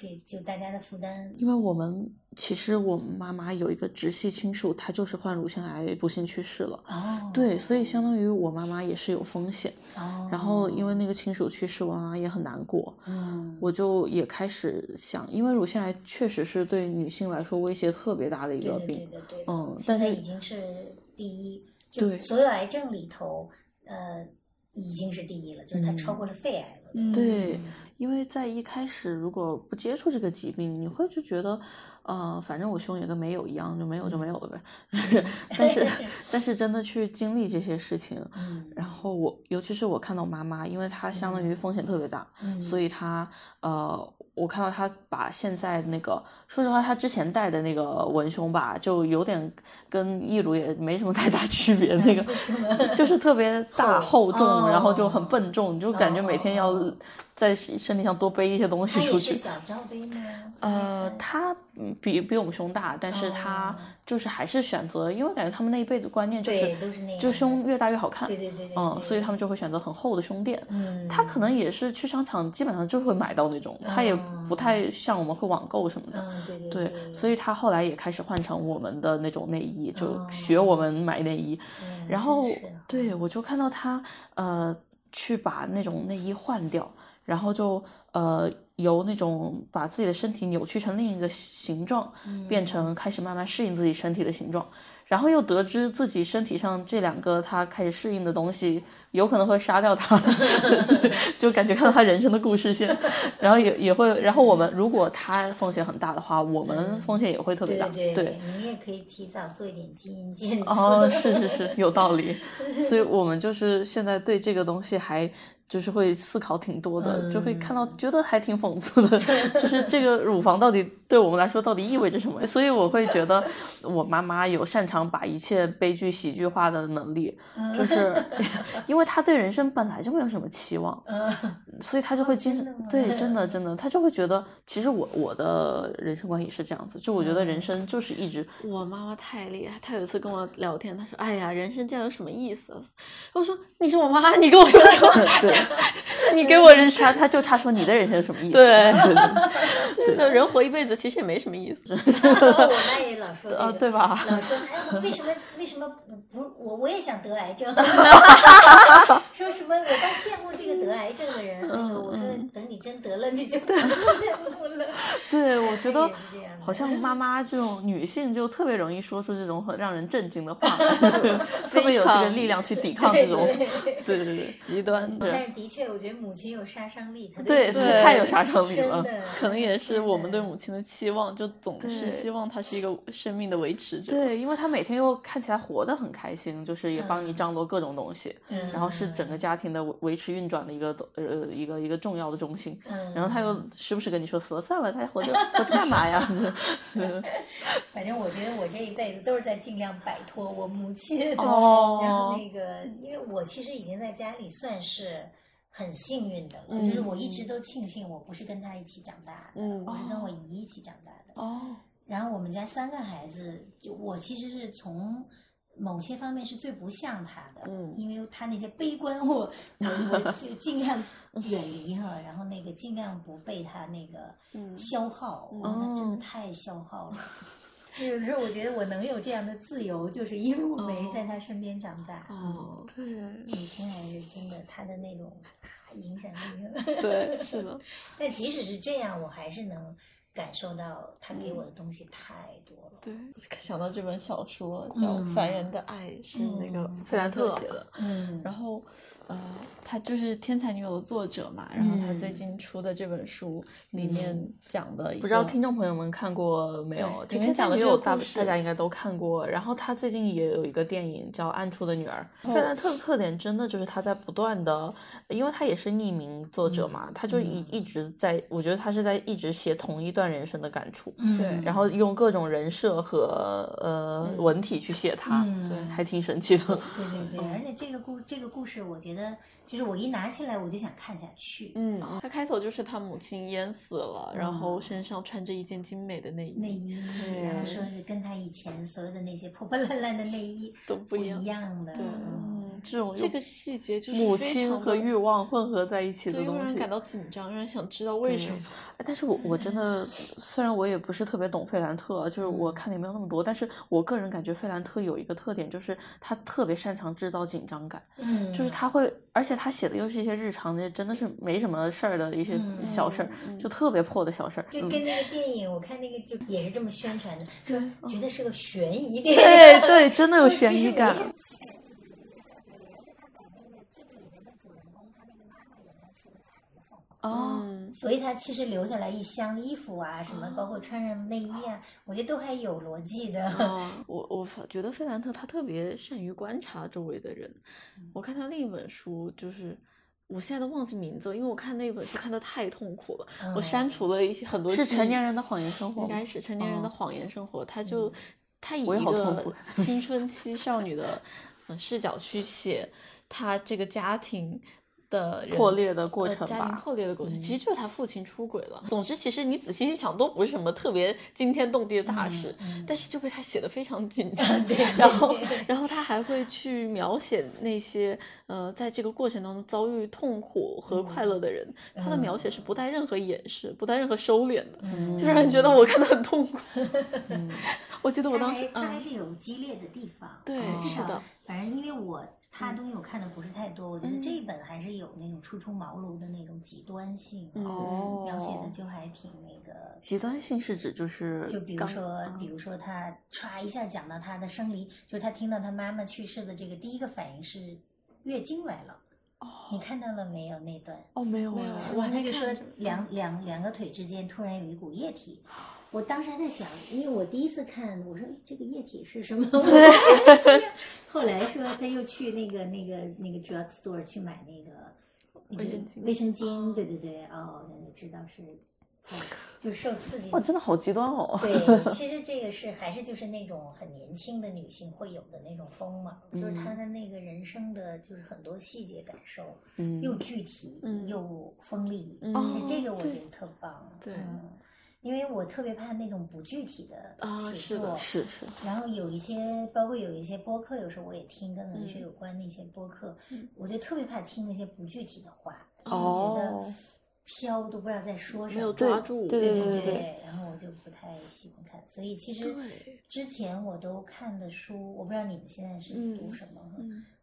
给就大家的负担。因为我们其实我们妈妈有一个直系亲属，她就是患乳腺癌不幸去世了。哦，对，所以相当于我妈妈也是有风险。哦，然后因为那个亲属去世，我妈妈也很难过。嗯，我就也开始想，因为乳腺癌确实是对女性来说威胁特别大的一个病。对对对，嗯现在但是已经是第一，就对所有癌症里头，呃，已经是第一了，就是它嗯超过了肺癌了。嗯。对，因为在一开始如果不接触这个疾病，你会就觉得，呃，反正我胸也跟没有一样，就没有就没有了呗。*laughs* 但是 *laughs* 但是真的去经历这些事情，嗯，然后我尤其是我看到妈妈，因为她相当于风险特别大，嗯所以她呃，我看到她把现在那个，说实话，她之前戴的那个文胸吧，就有点跟义乳也没什么太大 *laughs* 区别，那个就是特别大厚重，然后就很笨重，你就感觉每天要哦在身体上多背一些东西出去。是小罩杯吗？呃，它嗯比比我们胸大，但是它哦就是还是选择，因为感觉他们那一辈的观念就是就胸越大越好看，对对对对嗯，对所以他们就会选择很厚的胸垫。嗯，他可能也是去商场基本上就会买到那种，他也不太像我们会网购什么的。嗯，对对对，所以他后来也开始换成我们的那种内衣，就哦学我们买内衣。嗯然后对我就看到他呃去把那种内衣换掉，然后就呃由那种把自己的身体扭曲成另一个形状，嗯变成开始慢慢适应自己身体的形状。然后又得知自己身体上这两个他开始适应的东西有可能会杀掉他，*laughs* 就感觉看到他人生的故事线，然后也也会，然后我们如果他风险很大的话，我们风险也会特别大，对对，你也可以提早做一点基因检测。哦，是是是，有道理。*laughs* 所以我们就是现在对这个东西还就是会思考挺多的，就会看到觉得还挺讽刺的，*laughs* 就是这个乳房到底对我们来说到底意味着什么？所以我会觉得我妈妈有擅长把一切悲剧喜剧化的能力，就是 *laughs* 因为她对人生本来就没有什么期望，所以她就会经真对真的 *laughs* 真的，她就会觉得其实我我的人生观也是这样子，就我觉得人生就是一直我妈妈太厉害，她有一次跟我聊天，她说：“哎呀，人生这样有什么意思啊？”我说：“你是我妈，你跟我说什么。”对 *laughs* 你给我人生，他他就差说你的人生有什么意思？对 *laughs* 人活一辈子其实也没什么意思。*laughs* 我妈也老说这啊，对吧？老说哎，为什么为什么不不我我也想得癌症，说什么我倒羡慕这个得癌症的人。哎呦，我说等你真得了，你就不羡慕了。对，我觉得好像妈妈这种女性就特别容易说出这种很让人震惊的话，对，特别有这个力量去抵抗这种，对对对极端的，但的确，我觉得母亲有杀伤力，她对，对太有杀伤力了。可能也是我们对母亲的期望，就总是希望她是一个生命的维持者。对，因为她每天又看起来活得很开心，就是也帮你张罗各种东西，嗯然后是整个家庭的维维持运转的一个呃一个一个重要的中心。嗯然后她又时不时跟你说死了算了，她还活着 *laughs* 活着干嘛呀？*laughs* 反正我觉得我这一辈子都是在尽量摆脱我母亲。哦然后那个，因为我其实已经在家里算是很幸运的了，就是我一直都庆幸我不是跟他一起长大的，嗯。我是跟我姨一起长大的。哦，然后我们家三个孩子，就我其实是从某些方面是最不像他的，嗯。因为他那些悲观我，我我就尽量远离哈，然后那个尽量不被他那个嗯。消耗，哇，那真的太消耗了。有的时候我觉得我能有这样的自由，就是因为我没在他身边长大。哦，对，母亲还是真的，他的那种啊影响力。*laughs* 对，是的，*laughs* 但即使是这样，我还是能感受到他给我的东西太多了。对，想到这本小说叫嗯《凡人的爱》，是那个嗯费兰特写的。嗯然后，呃，他就是《天才女友》的作者嘛。然后他嗯最近出的这本书里面讲的不知道听众朋友们看过没有？就天讲的没有大这个故事大家应该都看过。然后他最近也有一个电影叫《暗处的女儿》。哦费兰特的特点真的就是他在不断的，因为他也是匿名作者嘛，他就一一直在，我觉得他是在一直写同一段人生的感触，嗯对然后用各种人设和呃文体去写它，嗯对还挺神奇的。对对对，而且这个故这个故事，我觉得就是我一拿起来我就想看下去。嗯，他开头就是他母亲淹死了，然后身上穿着一件精美的内衣，内衣，然后说是跟他以前所有的那些破破烂烂的内衣都不一样的。对嗯这种这个细节就是母亲和欲望混合在一起的东西，让人感到紧张，让人想知道为什么。哎但是我我真的，虽然我也不是特别懂费兰特，就是我看的也没有那么多，但是我个人感觉费兰特有一个特点，就是他特别擅长制造紧张感，嗯，就是他会，而且他写的又是一些日常的，真的是没什么事儿的一些小事儿，就特别破的小事儿。就嗯跟那个电影，我看那个就也是这么宣传的，说觉得是个悬疑电影。对对，真的有悬疑感没什。么哦，嗯，所以他其实留下来一箱衣服啊，什么包括穿上内衣啊，我觉得都还有逻辑的。哦，*laughs* 我我发觉得费兰特他特别善于观察周围的人。我看他另一本书，就是我现在都忘记名字了，因为我看那本书看的太痛苦了，我删除了一些很多是成年人的谎言生活应该？是成年人的哦谎言生活，他就他以我也一个好痛苦青春期少女的呃视角去写他这个家庭。的破裂的过程呃家庭吧破裂的过程，其实就是他父亲出轨了。总之，其实你仔细一想，都不是什么特别惊天动地的大事，但是就被他写的非常紧张。*laughs* 然后，然后他还会去描写那些呃，在这个过程当中遭遇痛苦和快乐的人，他的描写是不带任何掩饰、不带任何收敛的，就让人觉得我看得很痛苦。*laughs* 我记得我当时还，他还嗯，是有激烈的地方，对嗯至少是的反正因为我他东西我看的不是太多，我觉得这一本还是有那种初出茅庐的那种极端性，嗯哦描写的就还挺那个。极端性是指就是就比如刚说，比如说他歘一下讲到他的生理，就是他听到他妈妈去世的这个第一个反应是月经来了。哦你看到了没有那段？哦没有没有哎我还他就说没看两两两个腿之间突然有一股液体，*sniffs* 我当时还在想，因为我第一次看，我说哎这个液体是什么？*laughs* 后来说他又去那个那个那个 drug store 去买那个那个卫生巾卫生巾，对对对，哦，知道是就受刺激哇，真的好极端哦。对，*laughs* 其实这个是还是就是那种很年轻的女性会有的那种锋芒，就是她的那个人生的就是很多细节感受，嗯又具体、嗯又锋利，嗯其实这个我觉得特棒。对嗯因为我特别怕那种不具体的写作，是是，然后有一些，包括有一些播客，有时候我也听跟文学有关的一些播客，嗯。我就特别怕听那些不具体的话，就哦觉得飘都不知道在说什么，没有抓住，对对对对然后我就不太喜欢看，所以其实之前我都看的书，我不知道你们现在是读什么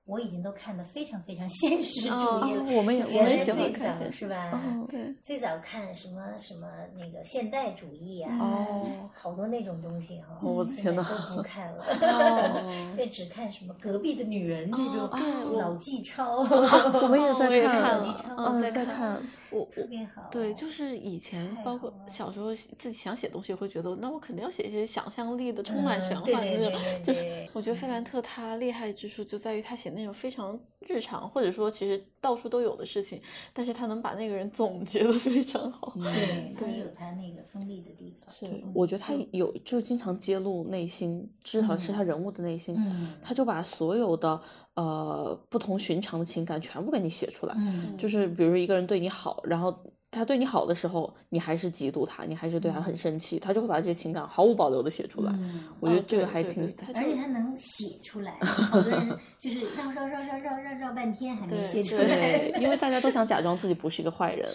我已经都看得非常非常 *laughs* 现实主哦义了。我们也原来我们也喜欢最看现早是吧？嗯对，最早看什么什么那个现代主义啊，哦好多那种东西哈、我的现天呐在都不看了，哦对，*laughs* 只看什么隔壁的女人这种、老纪超，我们也在 *laughs* 看看了嗯，在看我特我别好。对，就是以前包括小时候自己想写东西，会觉得那我肯定要写一些想象力的、充满嗯玄幻的那种。就是我觉得费兰特他厉害之处就在于他写那种非常日常，或者说其实到处都有的事情，但是他能把那个人总结的非常好。对，他有他那个锋利的地方。是嗯我觉得他有就是经常揭露内心，至少是他人物的内心，嗯他就把所有的呃不同寻常的情感全部给你写出来。嗯就是比如说一个人对你好，然后他对你好的时候，你还是嫉妒他，你还是对他很生气，他就会把这些情感毫无保留的写出来。我觉得这个还挺而且他能写出来，好多人 *laughs* 就是绕绕绕绕绕绕绕半天还没写出来，对，因为 *laughs* 大家都想假装自己不是一个坏人，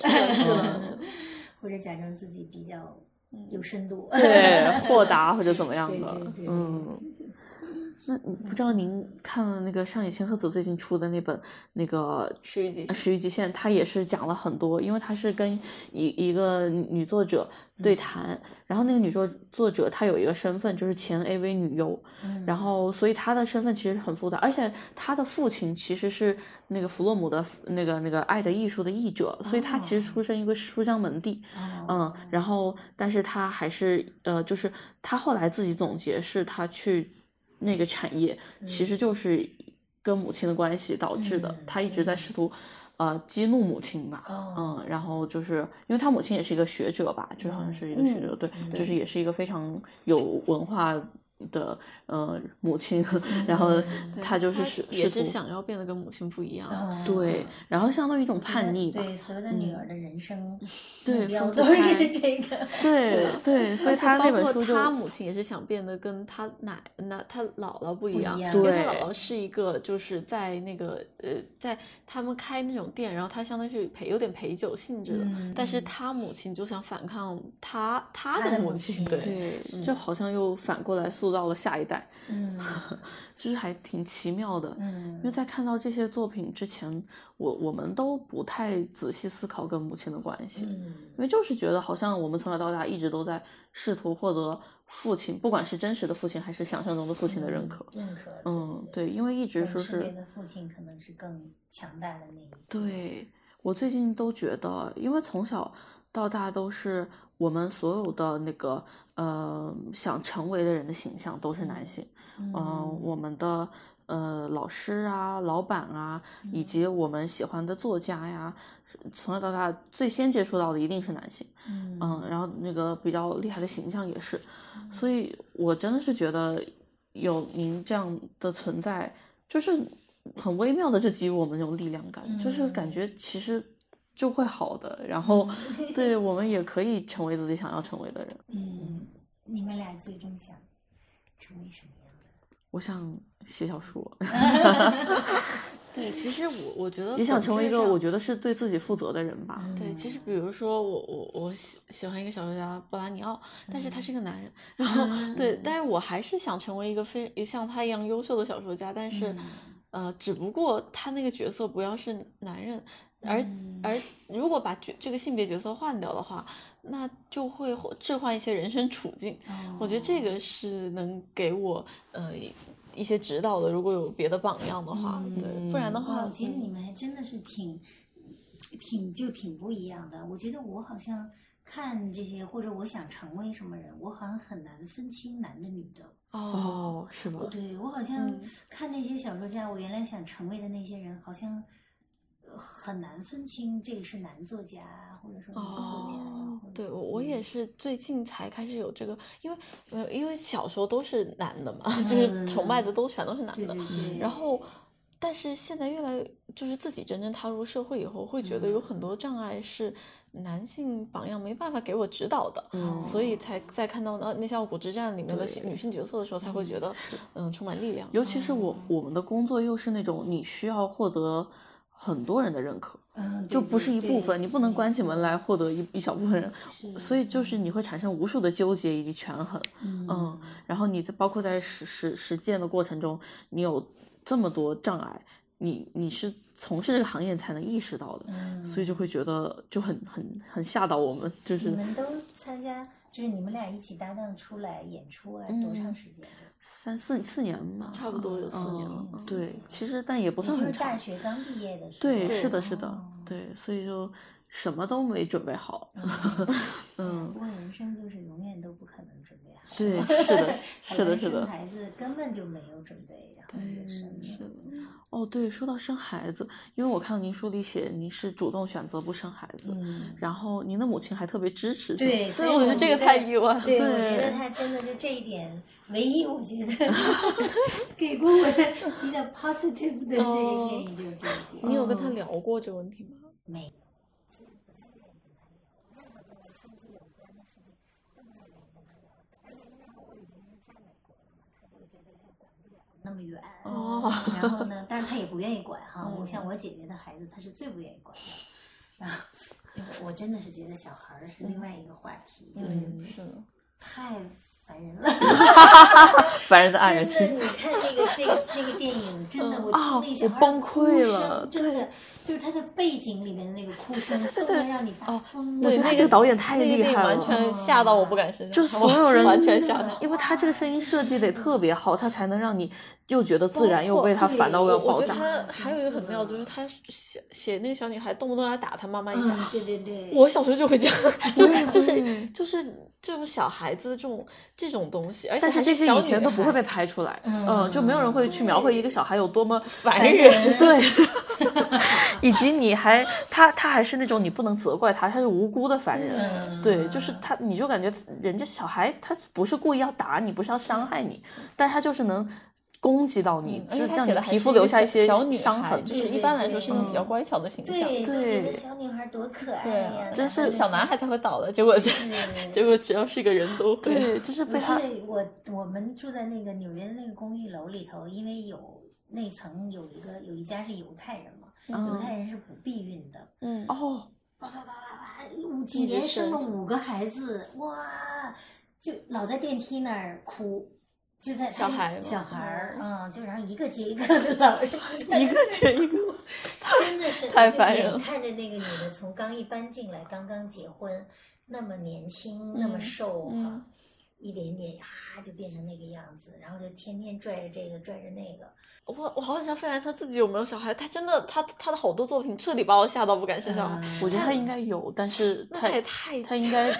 *laughs* 或者假装自己比较有深度。对，豁达或者怎么样的，对对对嗯。那不知道您看了那个上野千鹤子最近出的那本那个呃食欲极限食欲极限》，他也是讲了很多，因为他是跟一一个女作者对谈，然后那个女作作者她有一个身份就是前 AV 女优，嗯然后所以她的身份其实很复杂，而且她的父亲其实是那个弗洛姆的那个那个《爱的艺术》的译者，所以她其实出身一个书香门第，哦嗯，然后但是她还是呃，就是她后来自己总结是她去那个产业其实就是跟母亲的关系导致的，嗯他一直在试图。呃，激怒母亲吧，哦嗯，然后就是因为他母亲也是一个学者吧，就是好像是一个学者，对，就是也是一个非常有文化的呃母亲，*laughs* 然后对他就是他试也是想要变得跟母亲不一样。哦对，然后相当于一种叛逆吧，对，所有的女儿的人生对都是这个。*laughs* 对对，所以他那包括本书就他母亲也是想变得跟他奶奶、他姥姥不一样，因为他对姥姥是一个就是在那个呃，在他们开那种店，然后他相当于是陪有点陪酒性质的，嗯但是他母亲就想反抗他他他的母母亲，亲对对，就好像又反过来塑造了下一代，嗯 *laughs* 就是还挺奇妙的。嗯因为在看到这些作品之前，我我们都不太仔细思考跟母亲的关系，嗯因为就是觉得好像我们从小到大一直都在试图获得父亲，不管是真实的父亲还是想象中的父亲的认可。认可。嗯，对，因为一直说是父亲可能是更强大的那一个。对，我最近都觉得，因为从小到大都是我们所有的那个呃想成为的人的形象都是男性，嗯、我们的呃老师啊、老板啊，以及我们喜欢的作家呀，从小到大最先接触到的一定是男性，嗯。嗯，然后那个比较厉害的形象也是，所以我真的是觉得有您这样的存在，就是很微妙的就给予我们那种力量感，就是感觉其实就会好的，然后 *laughs* 对我们也可以成为自己想要成为的人。嗯，你们俩最终想成为什么样的？我想写小说，*laughs* 对，其实我我觉得也想成为一个我觉得是对自己负责的人吧。对，其实比如说我我我喜喜欢一个小说家布拉尼奥，但是他嗯是个男人，然后对，但是我还是想成为一个非像他一样优秀的小说家，但是、嗯呃，只不过他那个角色不要是男人，而、嗯而如果把角这个性别角色换掉的话，那就会置换一些人生处境。我觉得这个是能给我呃一些指导的，如果有别的榜样的话，对，不然的话，我觉得嗯你们还真的是挺挺就挺不一样的。我觉得我好像看这些，或者我想成为什么人，我好像很难分清男的女的。哦，哦，是吗？对我好像嗯看那些小说家，我原来想成为的那些人，好像呃很难分清这个是男作家或者说女作家。哦，对我我也是最近才开始有这个，因为呃因为小时候都是男的嘛，*laughs* 就是崇拜的都全都是男的，对对对，然后但是现在越来越就是自己真正踏入社会以后，会觉得有很多障碍是男性榜样没办法给我指导的，嗯所以才在看到那那些傲骨之战里面的女性角色的时候，才会觉得嗯充满力量。尤其是我我们的工作又是那种你需要获得很多人的认可，嗯，就不是一部分，你不能关起门来。获得一一小部分人，所以就是你会产生无数的纠结以及权衡，嗯，然后你在包括在实实实践的过程中，你有这么多障碍，你你是从事这个行业才能意识到的，嗯所以就会觉得就很很很吓到我们，就是你们都参加，就是你们俩一起搭档出来演出啊，多长时间？三四四年吧，差不多有四年了嗯，对，其实但也不算很长就是大，学刚毕业的时候。对，对是的，是的哦，对，所以就什么都没准备好，嗯不过人生就是永远都不可能准备好。对，是的，*laughs* 是的，是的生，孩子根本就没有准备，然后就生了。是的。哦，对，说到生孩子，因为我看到您书里写您是主动选择不生孩子，嗯，然后您的母亲还特别支持，对，所以 *laughs* 我觉得这个太意外了对，我觉得他真的就这一点，唯一我觉得 *laughs* 给过我的比较 positive 的这个建议就是这一点。你有跟他聊过这个问题吗？没那么远，哦然后呢，*laughs* 但是他也不愿意管哈。嗯我像我姐姐的孩子，他是最不愿意管的。*laughs* 然后，我我真的是觉得小孩儿是另外一个话题，就是。太烦人了。*laughs* 烦人的爱人真的，你看那个这个那个电影，真的，我啊听那小孩我崩的哭溃声了真的就是他的背景里面的那个哭声，对对对都能让你发哦疯。我觉得他这个导演太厉害了完全吓到我不敢声就，所有人完全吓到。因为他这个声音设计得特别好，他才能让你又觉得自然，又被他烦到对要爆炸。我觉得他还有一个很妙，就是他写写那个小女孩动不动要打他妈妈一下。嗯，对对对，我小时候就会这样，就我也就是就是这种小孩子这种这种东西，而且但是这些以前都不会被拍出来，嗯嗯，就没有人会去描绘一个小孩有多么烦烦人人。对，*laughs* 以及你还他他还是那种你不能责怪他，他是无辜的凡人，嗯对，就是他，你就感觉人家小孩他不是故意要打你，不是要伤害你，但他就是能攻击到你，就让你皮肤留下一些小女孩，伤痕，就是一般来说是那种比较嗯乖巧的形象。对，都觉得对小女孩多可爱对呀啊，，真是小男孩才会倒的，结果是是 *laughs* 结果只要是个人都会。对，就是我记被他，得我我们住在那个纽约的那个公寓楼里头，因为有那层有一个有一家是犹太人嘛，犹太人是不避孕的，嗯，哦，哇哇哇哇哇，五几年生了生五个孩子，哇，就老在电梯那儿哭。就在他小孩小孩儿，嗯，就然后一个接一个的老是 *laughs* 一个接一个，真的是就太烦人了。眼看着那个女的从刚一搬进来，刚刚结婚，那么年轻，那么嗯瘦哈、嗯一点点呀就变成那个样子，然后就天天拽着这个拽着那个，我我好想知道费兰他自己有没有小孩，他真的他他的好多作品彻底把我吓到不敢生小孩。嗯我觉得他应该有，但是 *laughs* 那他他也太他应该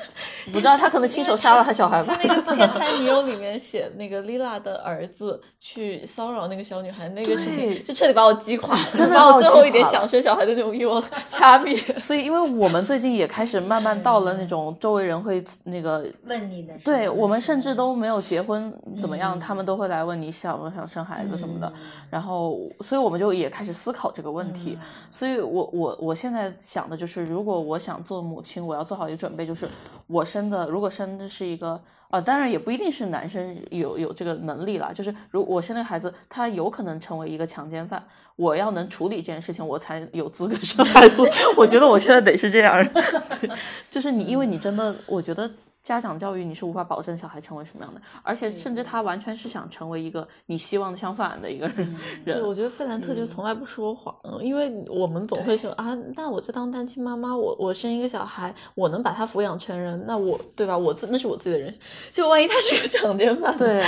不知道，他可能亲手杀了他小孩吧他。那个《天 *laughs* 才女友》里面写那个莉拉的儿子去骚扰那个小女孩那个事情，就彻底把我击垮，真的把把我最后一点想生小孩的那种欲望 *laughs* 掐灭。所以，因为我们最近也开始慢慢到了那种周围人会那个问你的时候，对我们甚至都没有结婚怎么样，嗯他们都会来问你想不想生孩子什么的。嗯然后，所以我们就也开始思考这个问题。嗯所以我我我现在想的就是，如果我想做母亲，我要做好一个准备，就是我生的，如果生的是一个啊，当然也不一定是男生有有这个能力啦，就是如我生的孩子，他有可能成为一个强奸犯，我要能处理这件事情，我才有资格生孩子。*laughs* 我觉得我现在得是这样，*laughs* 对，就是你，因为你真的，我觉得。家长教育你是无法保证小孩成为什么样的，而且甚至他完全是想成为一个你希望相反的一个人。人对，我觉得费兰特就从来不说谎，嗯因为我们总会说啊，那我就当单亲妈妈，我我生一个小孩，我能把他抚养成人，那我对吧？我自那是我自己的人，就万一他是个 *laughs* 强奸犯，*laughs* 对，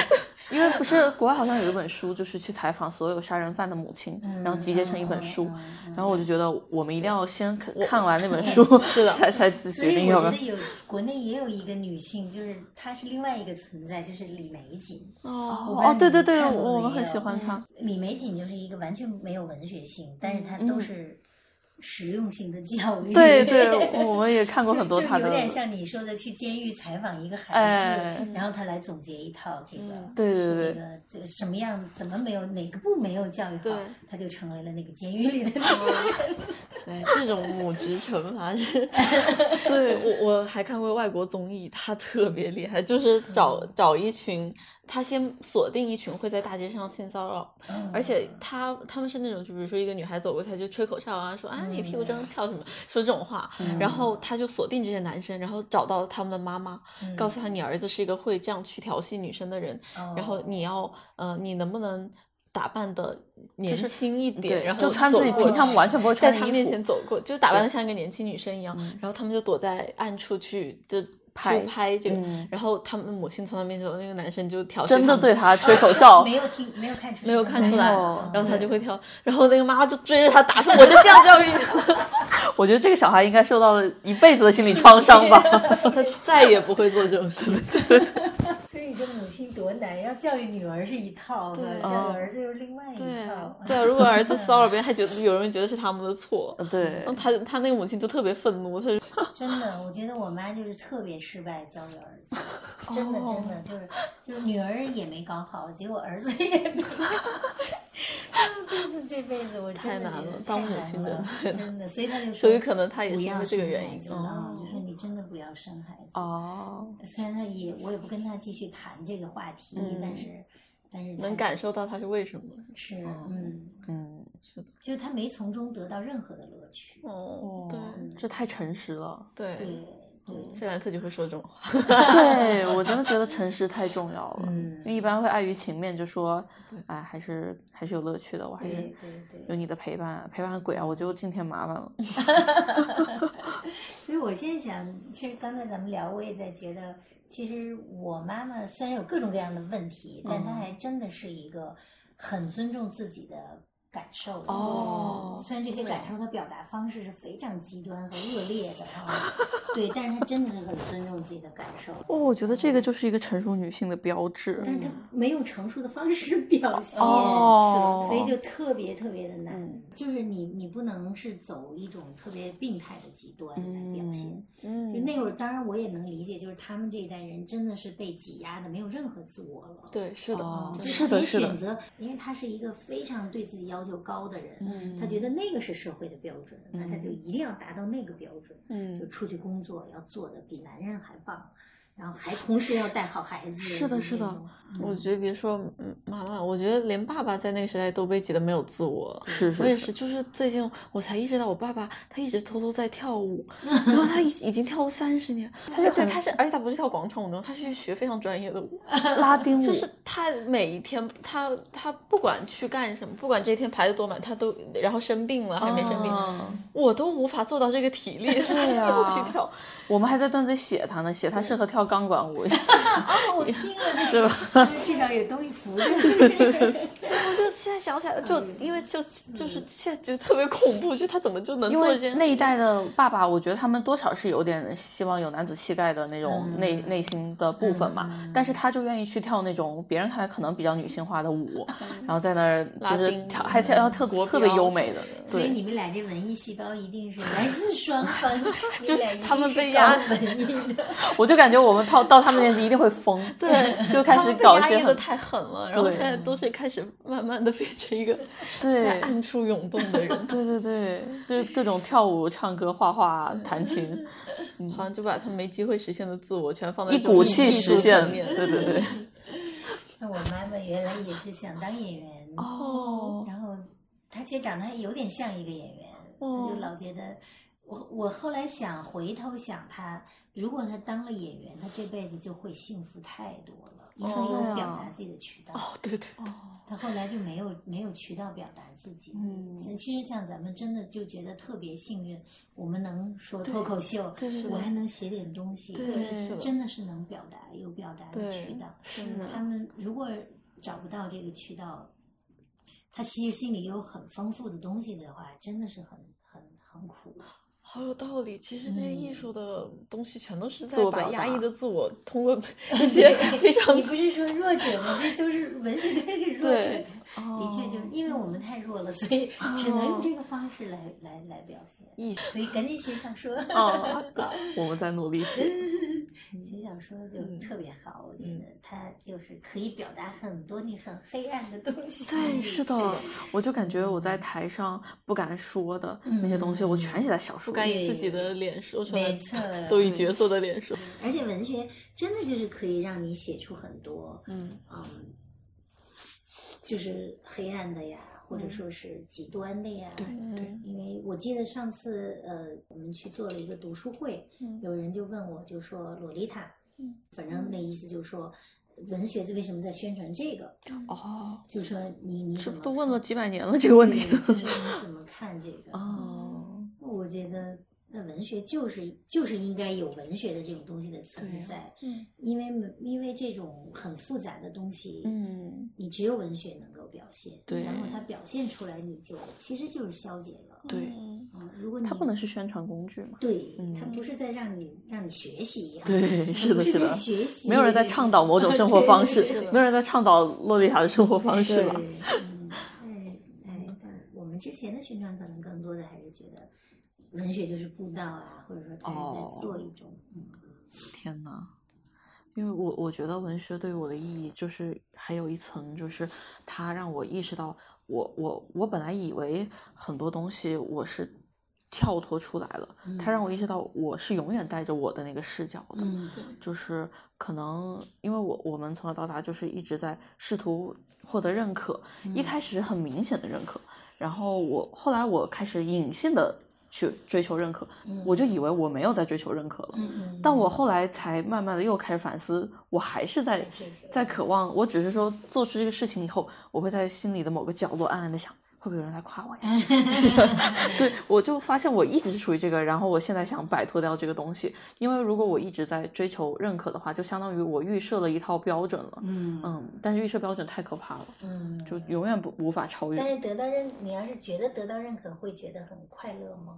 因为不是国外好像有一本书，就是去采访所有杀人犯的母亲，然后集结成一本书。然后我就觉得我们一定要先看看完那本 *laughs* 书，是的才才决所以定要不要我觉得。有国内也有一个女性，就是她是另外一个存在，就是李玫瑾。哦，哦，对对对，我们很喜欢她。李玫瑾就是一个完全没有文学性，但是她嗯都是实用性的教育。对对，我们也看过很多 *laughs* 就他的，有点像你说的，去监狱采访一个孩子，哎然后他来总结一套这个，嗯对对对这个这个什么样，怎么没有哪个部没有教育好，他就成为了那个监狱里的那个人。*laughs* 对，这种母职惩罚是，*laughs* 对我我还看过外国综艺，他特别厉害，就是找找一群，他先锁定一群会在大街上性骚扰，而且他他们是那种，就比如说一个女孩走过去，他就吹口哨啊，说啊你屁股真翘什么，说这种话，然后他就锁定这些男生，然后找到他们的妈妈，告诉他你儿子是一个会这样去调戏女生的人，然后你要呃你能不能。打扮的年轻一点，对然后就穿自己平常完全不会穿的衣在他面前走过，就打扮的像一个年轻女生一样，然后他们就躲在暗处去就拍拍这个，嗯。然后他们母亲从他面前走，那个男生就调戏真的对他吹 *laughs* 口哨，没有听，没有看出来，没有看出来，然后他就会跳，然后那个妈妈就追着他打，说我是这样教育，*laughs* 我觉得这个小孩应该受到了一辈子的心理创伤吧。*laughs* 他再也不会做这种事母亲多难，要教育女儿是一套，对教育儿子又是另外一套。对啊，如果儿子骚扰别人，*laughs* 还觉得有人觉得是他们的错，对他他那个母亲就特别愤怒，他就真的，我觉得我妈就是特别失败教育儿子，真的哦真的就是就是女儿也没搞好，结果儿子也没搞好。这 *laughs* 子这辈子我真太难的觉得了当母太难了亲真的真 *laughs* 的，所以他就说，所以可能他也是因为这个原因啊，哦就说你真的不要生孩子。哦，虽然他也我也不跟他继续谈这个话题，但是但是能感受到他是为什么。是嗯，嗯，是的，就是他没从中得到任何的乐趣。哦，对这太诚实了。对对对，费兰特就会说这种话。*laughs* *laughs* 对我真的觉得诚实太重要了，嗯因为一般会碍于情面就说，哎，还是还是有乐趣的，我还是对对对有你的陪伴，陪伴个鬼啊，我就今天麻烦了。*laughs* 所以我现在想，其实刚才咱们聊，我也在觉得，其实我妈妈虽然有各种各样的问题，但她还真的是一个很尊重自己的感受的。哦虽然这些感受她表达方式是非常极端和恶劣的啊，*laughs* 对，但是他真的是很尊重自己的感受。哦，我觉得这个就是一个成熟女性的标志。但是她没有成熟的方式表现，哦，所以就特别特别的难。就是你你不能是走一种特别病态的极端来表现。嗯就那会儿，当然我也能理解，就是他们这一代人真的是被挤压的，没有任何自我了。对，是的，哦就是的是的选择，因为他是一个非常对自己要求高的人，嗯。他觉得那个是社会的标准，那他就一定要达到那个标准，嗯。就出去工作要做的比男人还棒，然后还同时要带好孩子。是的是的我觉得别说嗯妈妈，我觉得连爸爸在那个时代都被挤得没有自我。是是是我也是，就是最近我才意识到，我爸爸他一直偷偷在跳舞，*laughs* 然后他已已经跳了三十年，他就很他是，而且他不是跳广场舞他是学非常专业的舞，*laughs* 拉丁舞，就是他每一天，他他不管去干什么，不管这一天排的多满，他都然后生病了还没生病，哦我都无法做到这个体力，对 *laughs* 呀去跳。我们还在段子里写他呢，写他适合跳钢管舞。哦，我听了那个，至少有东西扶着。我就现在想起来，就因为就就是现在觉得特别恐怖，就他怎么就能因做为那一代的爸爸，我觉得他们多少是有点希望有男子气概的那种内、内心的部分嘛，但是他就愿意去跳那种别人看来可能比较女性化的舞，然后在那儿就是跳，还跳要特特别优美的，所以。你们俩这文艺细胞一定是来自双方，*laughs* 你就他们是被压。搞文艺的。*laughs* 我就感觉我们到到他们年纪一定会疯，*laughs* 对，*laughs* 就开始搞一些很压抑的太狠了，然后现在都是开始慢慢的变成一个在对暗处涌动的人，*laughs* 对对对，就是各种跳舞、唱歌、画画、弹琴，好像就把他没机会实现的自我全放在一股气实现。面。对对对。那我妈妈原来也是想当演员，哦。然后她其实长得还有点像一个演员，她就哦老觉得。我我后来想回头想她，如果他当了演员，他这辈子就会幸福太多了，因为她对啊有表达自己的渠道。哦，对对，他后来就没有没有渠道表达自己。嗯其其实像咱们真的就觉得特别幸运，我们能说脱口秀，对对对我还能写点东西，对就是真的是能表达，有表达的渠道。是的他们如果找不到这个渠道，他其实心里有很丰富的东西的话，真的是很很很苦。好有道理。其实这些艺术的东西全都是在自我把压抑的自我通过 *laughs* 一些非常你不是说弱者吗？这都是文学，都是弱者的。的确就是因为我们太弱了，所以只能用这个方式来来来表现。艺所以赶紧写小说。哦，对，我们在努力写。写小说就嗯特别好，我觉得它就是可以表达很多你很黑暗的东西。对，是的，我就感觉我在台上不敢说的那些东西，我全写在小说里。敢以自己的脸说出来没错，都以角色的脸说。而且文学真的就是可以让你写出很多，嗯嗯，就是黑暗的呀，或者说是极端的呀。对对，因为我记得上次呃，我们去做了一个读书会，嗯有人就问我，就说洛丽塔，嗯，反正那意思就是说，文学为什么在宣传这个？哦，就说你你是怎么都问了几百年了这个问题对。就是你 *laughs* 怎么看这个？哦，我觉得那文学就是就是应该有文学的这种东西的存在，嗯因为因为这种很复杂的东西，嗯，你只有文学能够表现，对然后它表现出来，你就其实就是消解了，对嗯嗯，如果你它不能是宣传工具嘛？对，嗯它不是在让你让你学习啊，*laughs* 对是的是的学习，没有人在倡导某种生活方式 *laughs* 没有人在倡导洛丽塔的生活方式吧？嗯，哎哎，但我们之前的宣传可能更多的还是觉得文学就是布道啊，或者说他是哦。在做一种，嗯，天呐，因为我我觉得文学对于我的意义，就是还有一层，就是它让我意识到我，我我本来以为很多东西我是跳脱出来了，它让我意识到我是永远带着我的那个视角的，嗯就是可能因为我我们从小到大就是一直在试图获得认可，一开始是很明显的认可，然后我后来我开始隐性的去追求认可，我就以为我没有在追求认可了，但我后来才慢慢的又开始反思，我还是在在渴望，我只是说做出这个事情以后，我会在心里的某个角落暗暗的想，会不会有人来夸我呀？*laughs* 对，我就发现我一直是处于这个，然后我现在想摆脱掉这个东西，因为如果我一直在追求认可的话，就相当于我预设了一套标准了，嗯嗯，但是预设标准太可怕了，嗯，就永远不无法超越但。是得到认，你要是觉得得到认可，会觉得很快乐吗？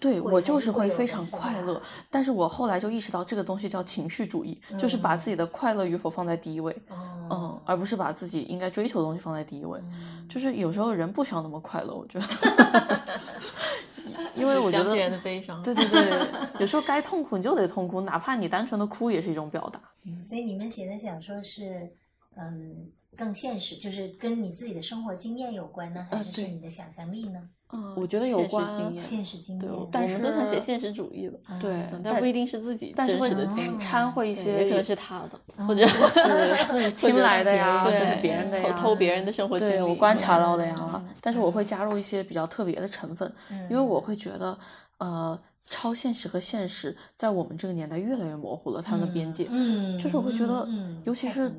对我就是是会非常快乐，但是我后来就意识到这个东西叫情绪主义，就是把自己的快乐与否放在第一位。嗯哦，，而不是把自己应该追求的东西放在第一位。嗯就是有时候人不需要那么快乐，我觉得，*laughs* 因为我觉得，人的悲伤。对对对，有时候该痛苦你就得痛苦，哪怕你单纯的哭也是一种表达。所以你们写的小说是，嗯，更现实，就是跟你自己的生活经验有关呢，还是你的想象力呢？嗯，我觉得有关现实经验，对我但们都想写现实主义的，对嗯，但但不一定是自己真但是会实的经历，掺和一些，也可能是他的，嗯或者对，*laughs* 听来的呀，或者是别人的呀，偷偷别人的生活经历，对我观察到的呀嗯，但是我会加入一些比较特别的成分，因为我会觉得，呃，超现实和现实在我们这个年代越来越模糊了，他们的边界。嗯，就是我会觉得尤其是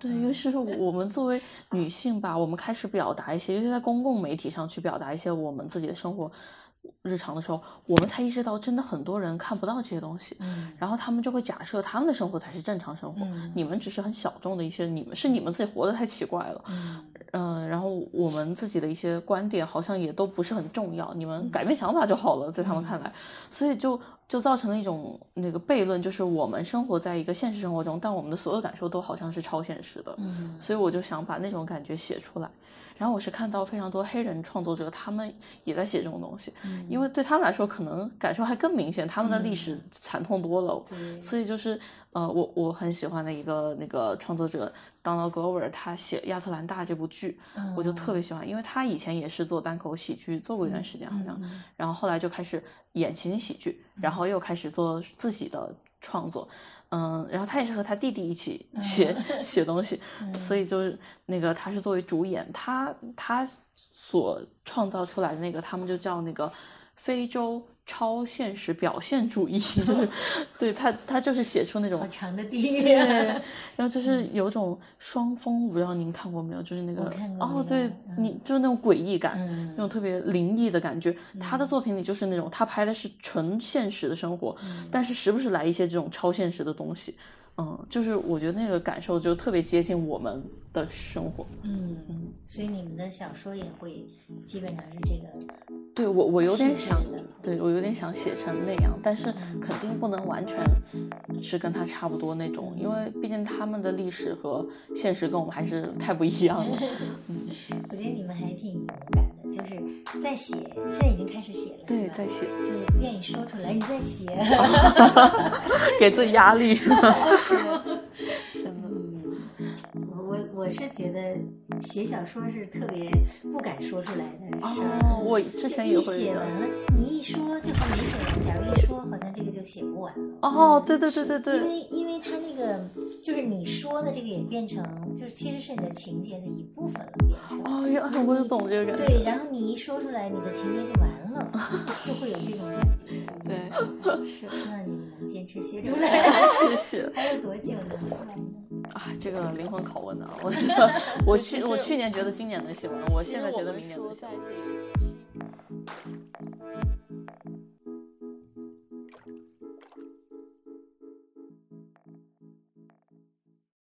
对，嗯尤其是我们作为女性吧，我们开始表达一些，尤其在公共媒体上去表达一些我们自己的生活日常的时候，我们才意识到，真的很多人看不到这些东西，嗯。然后他们就会假设他们的生活才是正常生活，嗯。你们只是很小众的一些，你们是你们自己活得太奇怪了，嗯嗯，然后我们自己的一些观点好像也都不是很重要，你们嗯。改变想法就好了，在他们看来，所以就就造成了一种那个悖论，就是我们生活在一个现实生活中，但我们的所有感受都好像是超现实的，嗯。所以我就想把那种感觉写出来。然后我是看到非常多黑人创作者，他们也在写这种东西，嗯。因为对他们来说可能感受还更明显，他们的历史惨痛多了。所以就是呃，我我很喜欢的一个那个创作者 Donald Glover，他写《亚特兰大》这部剧，我就特别喜欢，因为他以前也是做单口喜剧，做过一段时间好像，嗯然后后来就开始演情景喜剧，然后又开始做自己的创作。嗯，然后他也是和他弟弟一起写、写东西，*laughs* 所以就是那个他是作为主演，他他所创造出来的那个，他们就叫那个非洲超现实表现主义，*laughs* 就是对他他就是写出那种好长的地狱对，啊，然后就是有种双峰，不知道您看过没有？就是那个哦，对你就是那种诡异感，嗯那种特别灵异的感觉。他的作品里就是那种他拍的是纯现实的生活，嗯但是时不时来一些这种超现实的东西。嗯，就是我觉得那个感受就特别接近我们的生活。嗯，所以你们的小说也会基本上是这个对我我有点想对我有点想写成那样，但是肯定不能完全是跟他差不多那种，因为毕竟他们的历史和现实跟我们还是太不一样了。*laughs* 嗯，我觉得你们还挺勇敢的，就是在写，现在已经开始写了，对，在写，就愿意说出来你在写，*laughs* 给自己压力。*laughs* 我是觉得写小说是特别不敢说出来的事儿。哦，我之前也一会写完了，你一说就好像没写完。假如一说，好像这个就写不完了。哦，对对对对对因，为因为他那个就是你说的这个也变成，就是其实是你的情节的一部分了，变成。哦，呀，我就懂这个感觉。对，然后你一说出来，你的情节就完了，就会有这种感觉。*laughs* 对，是希望你们能坚持写出来。*laughs* 谢谢。还有多久能出来呢？啊，这个灵魂拷问呢，我 *laughs* 我去我去年觉得今年能写完我现在觉得明年能写完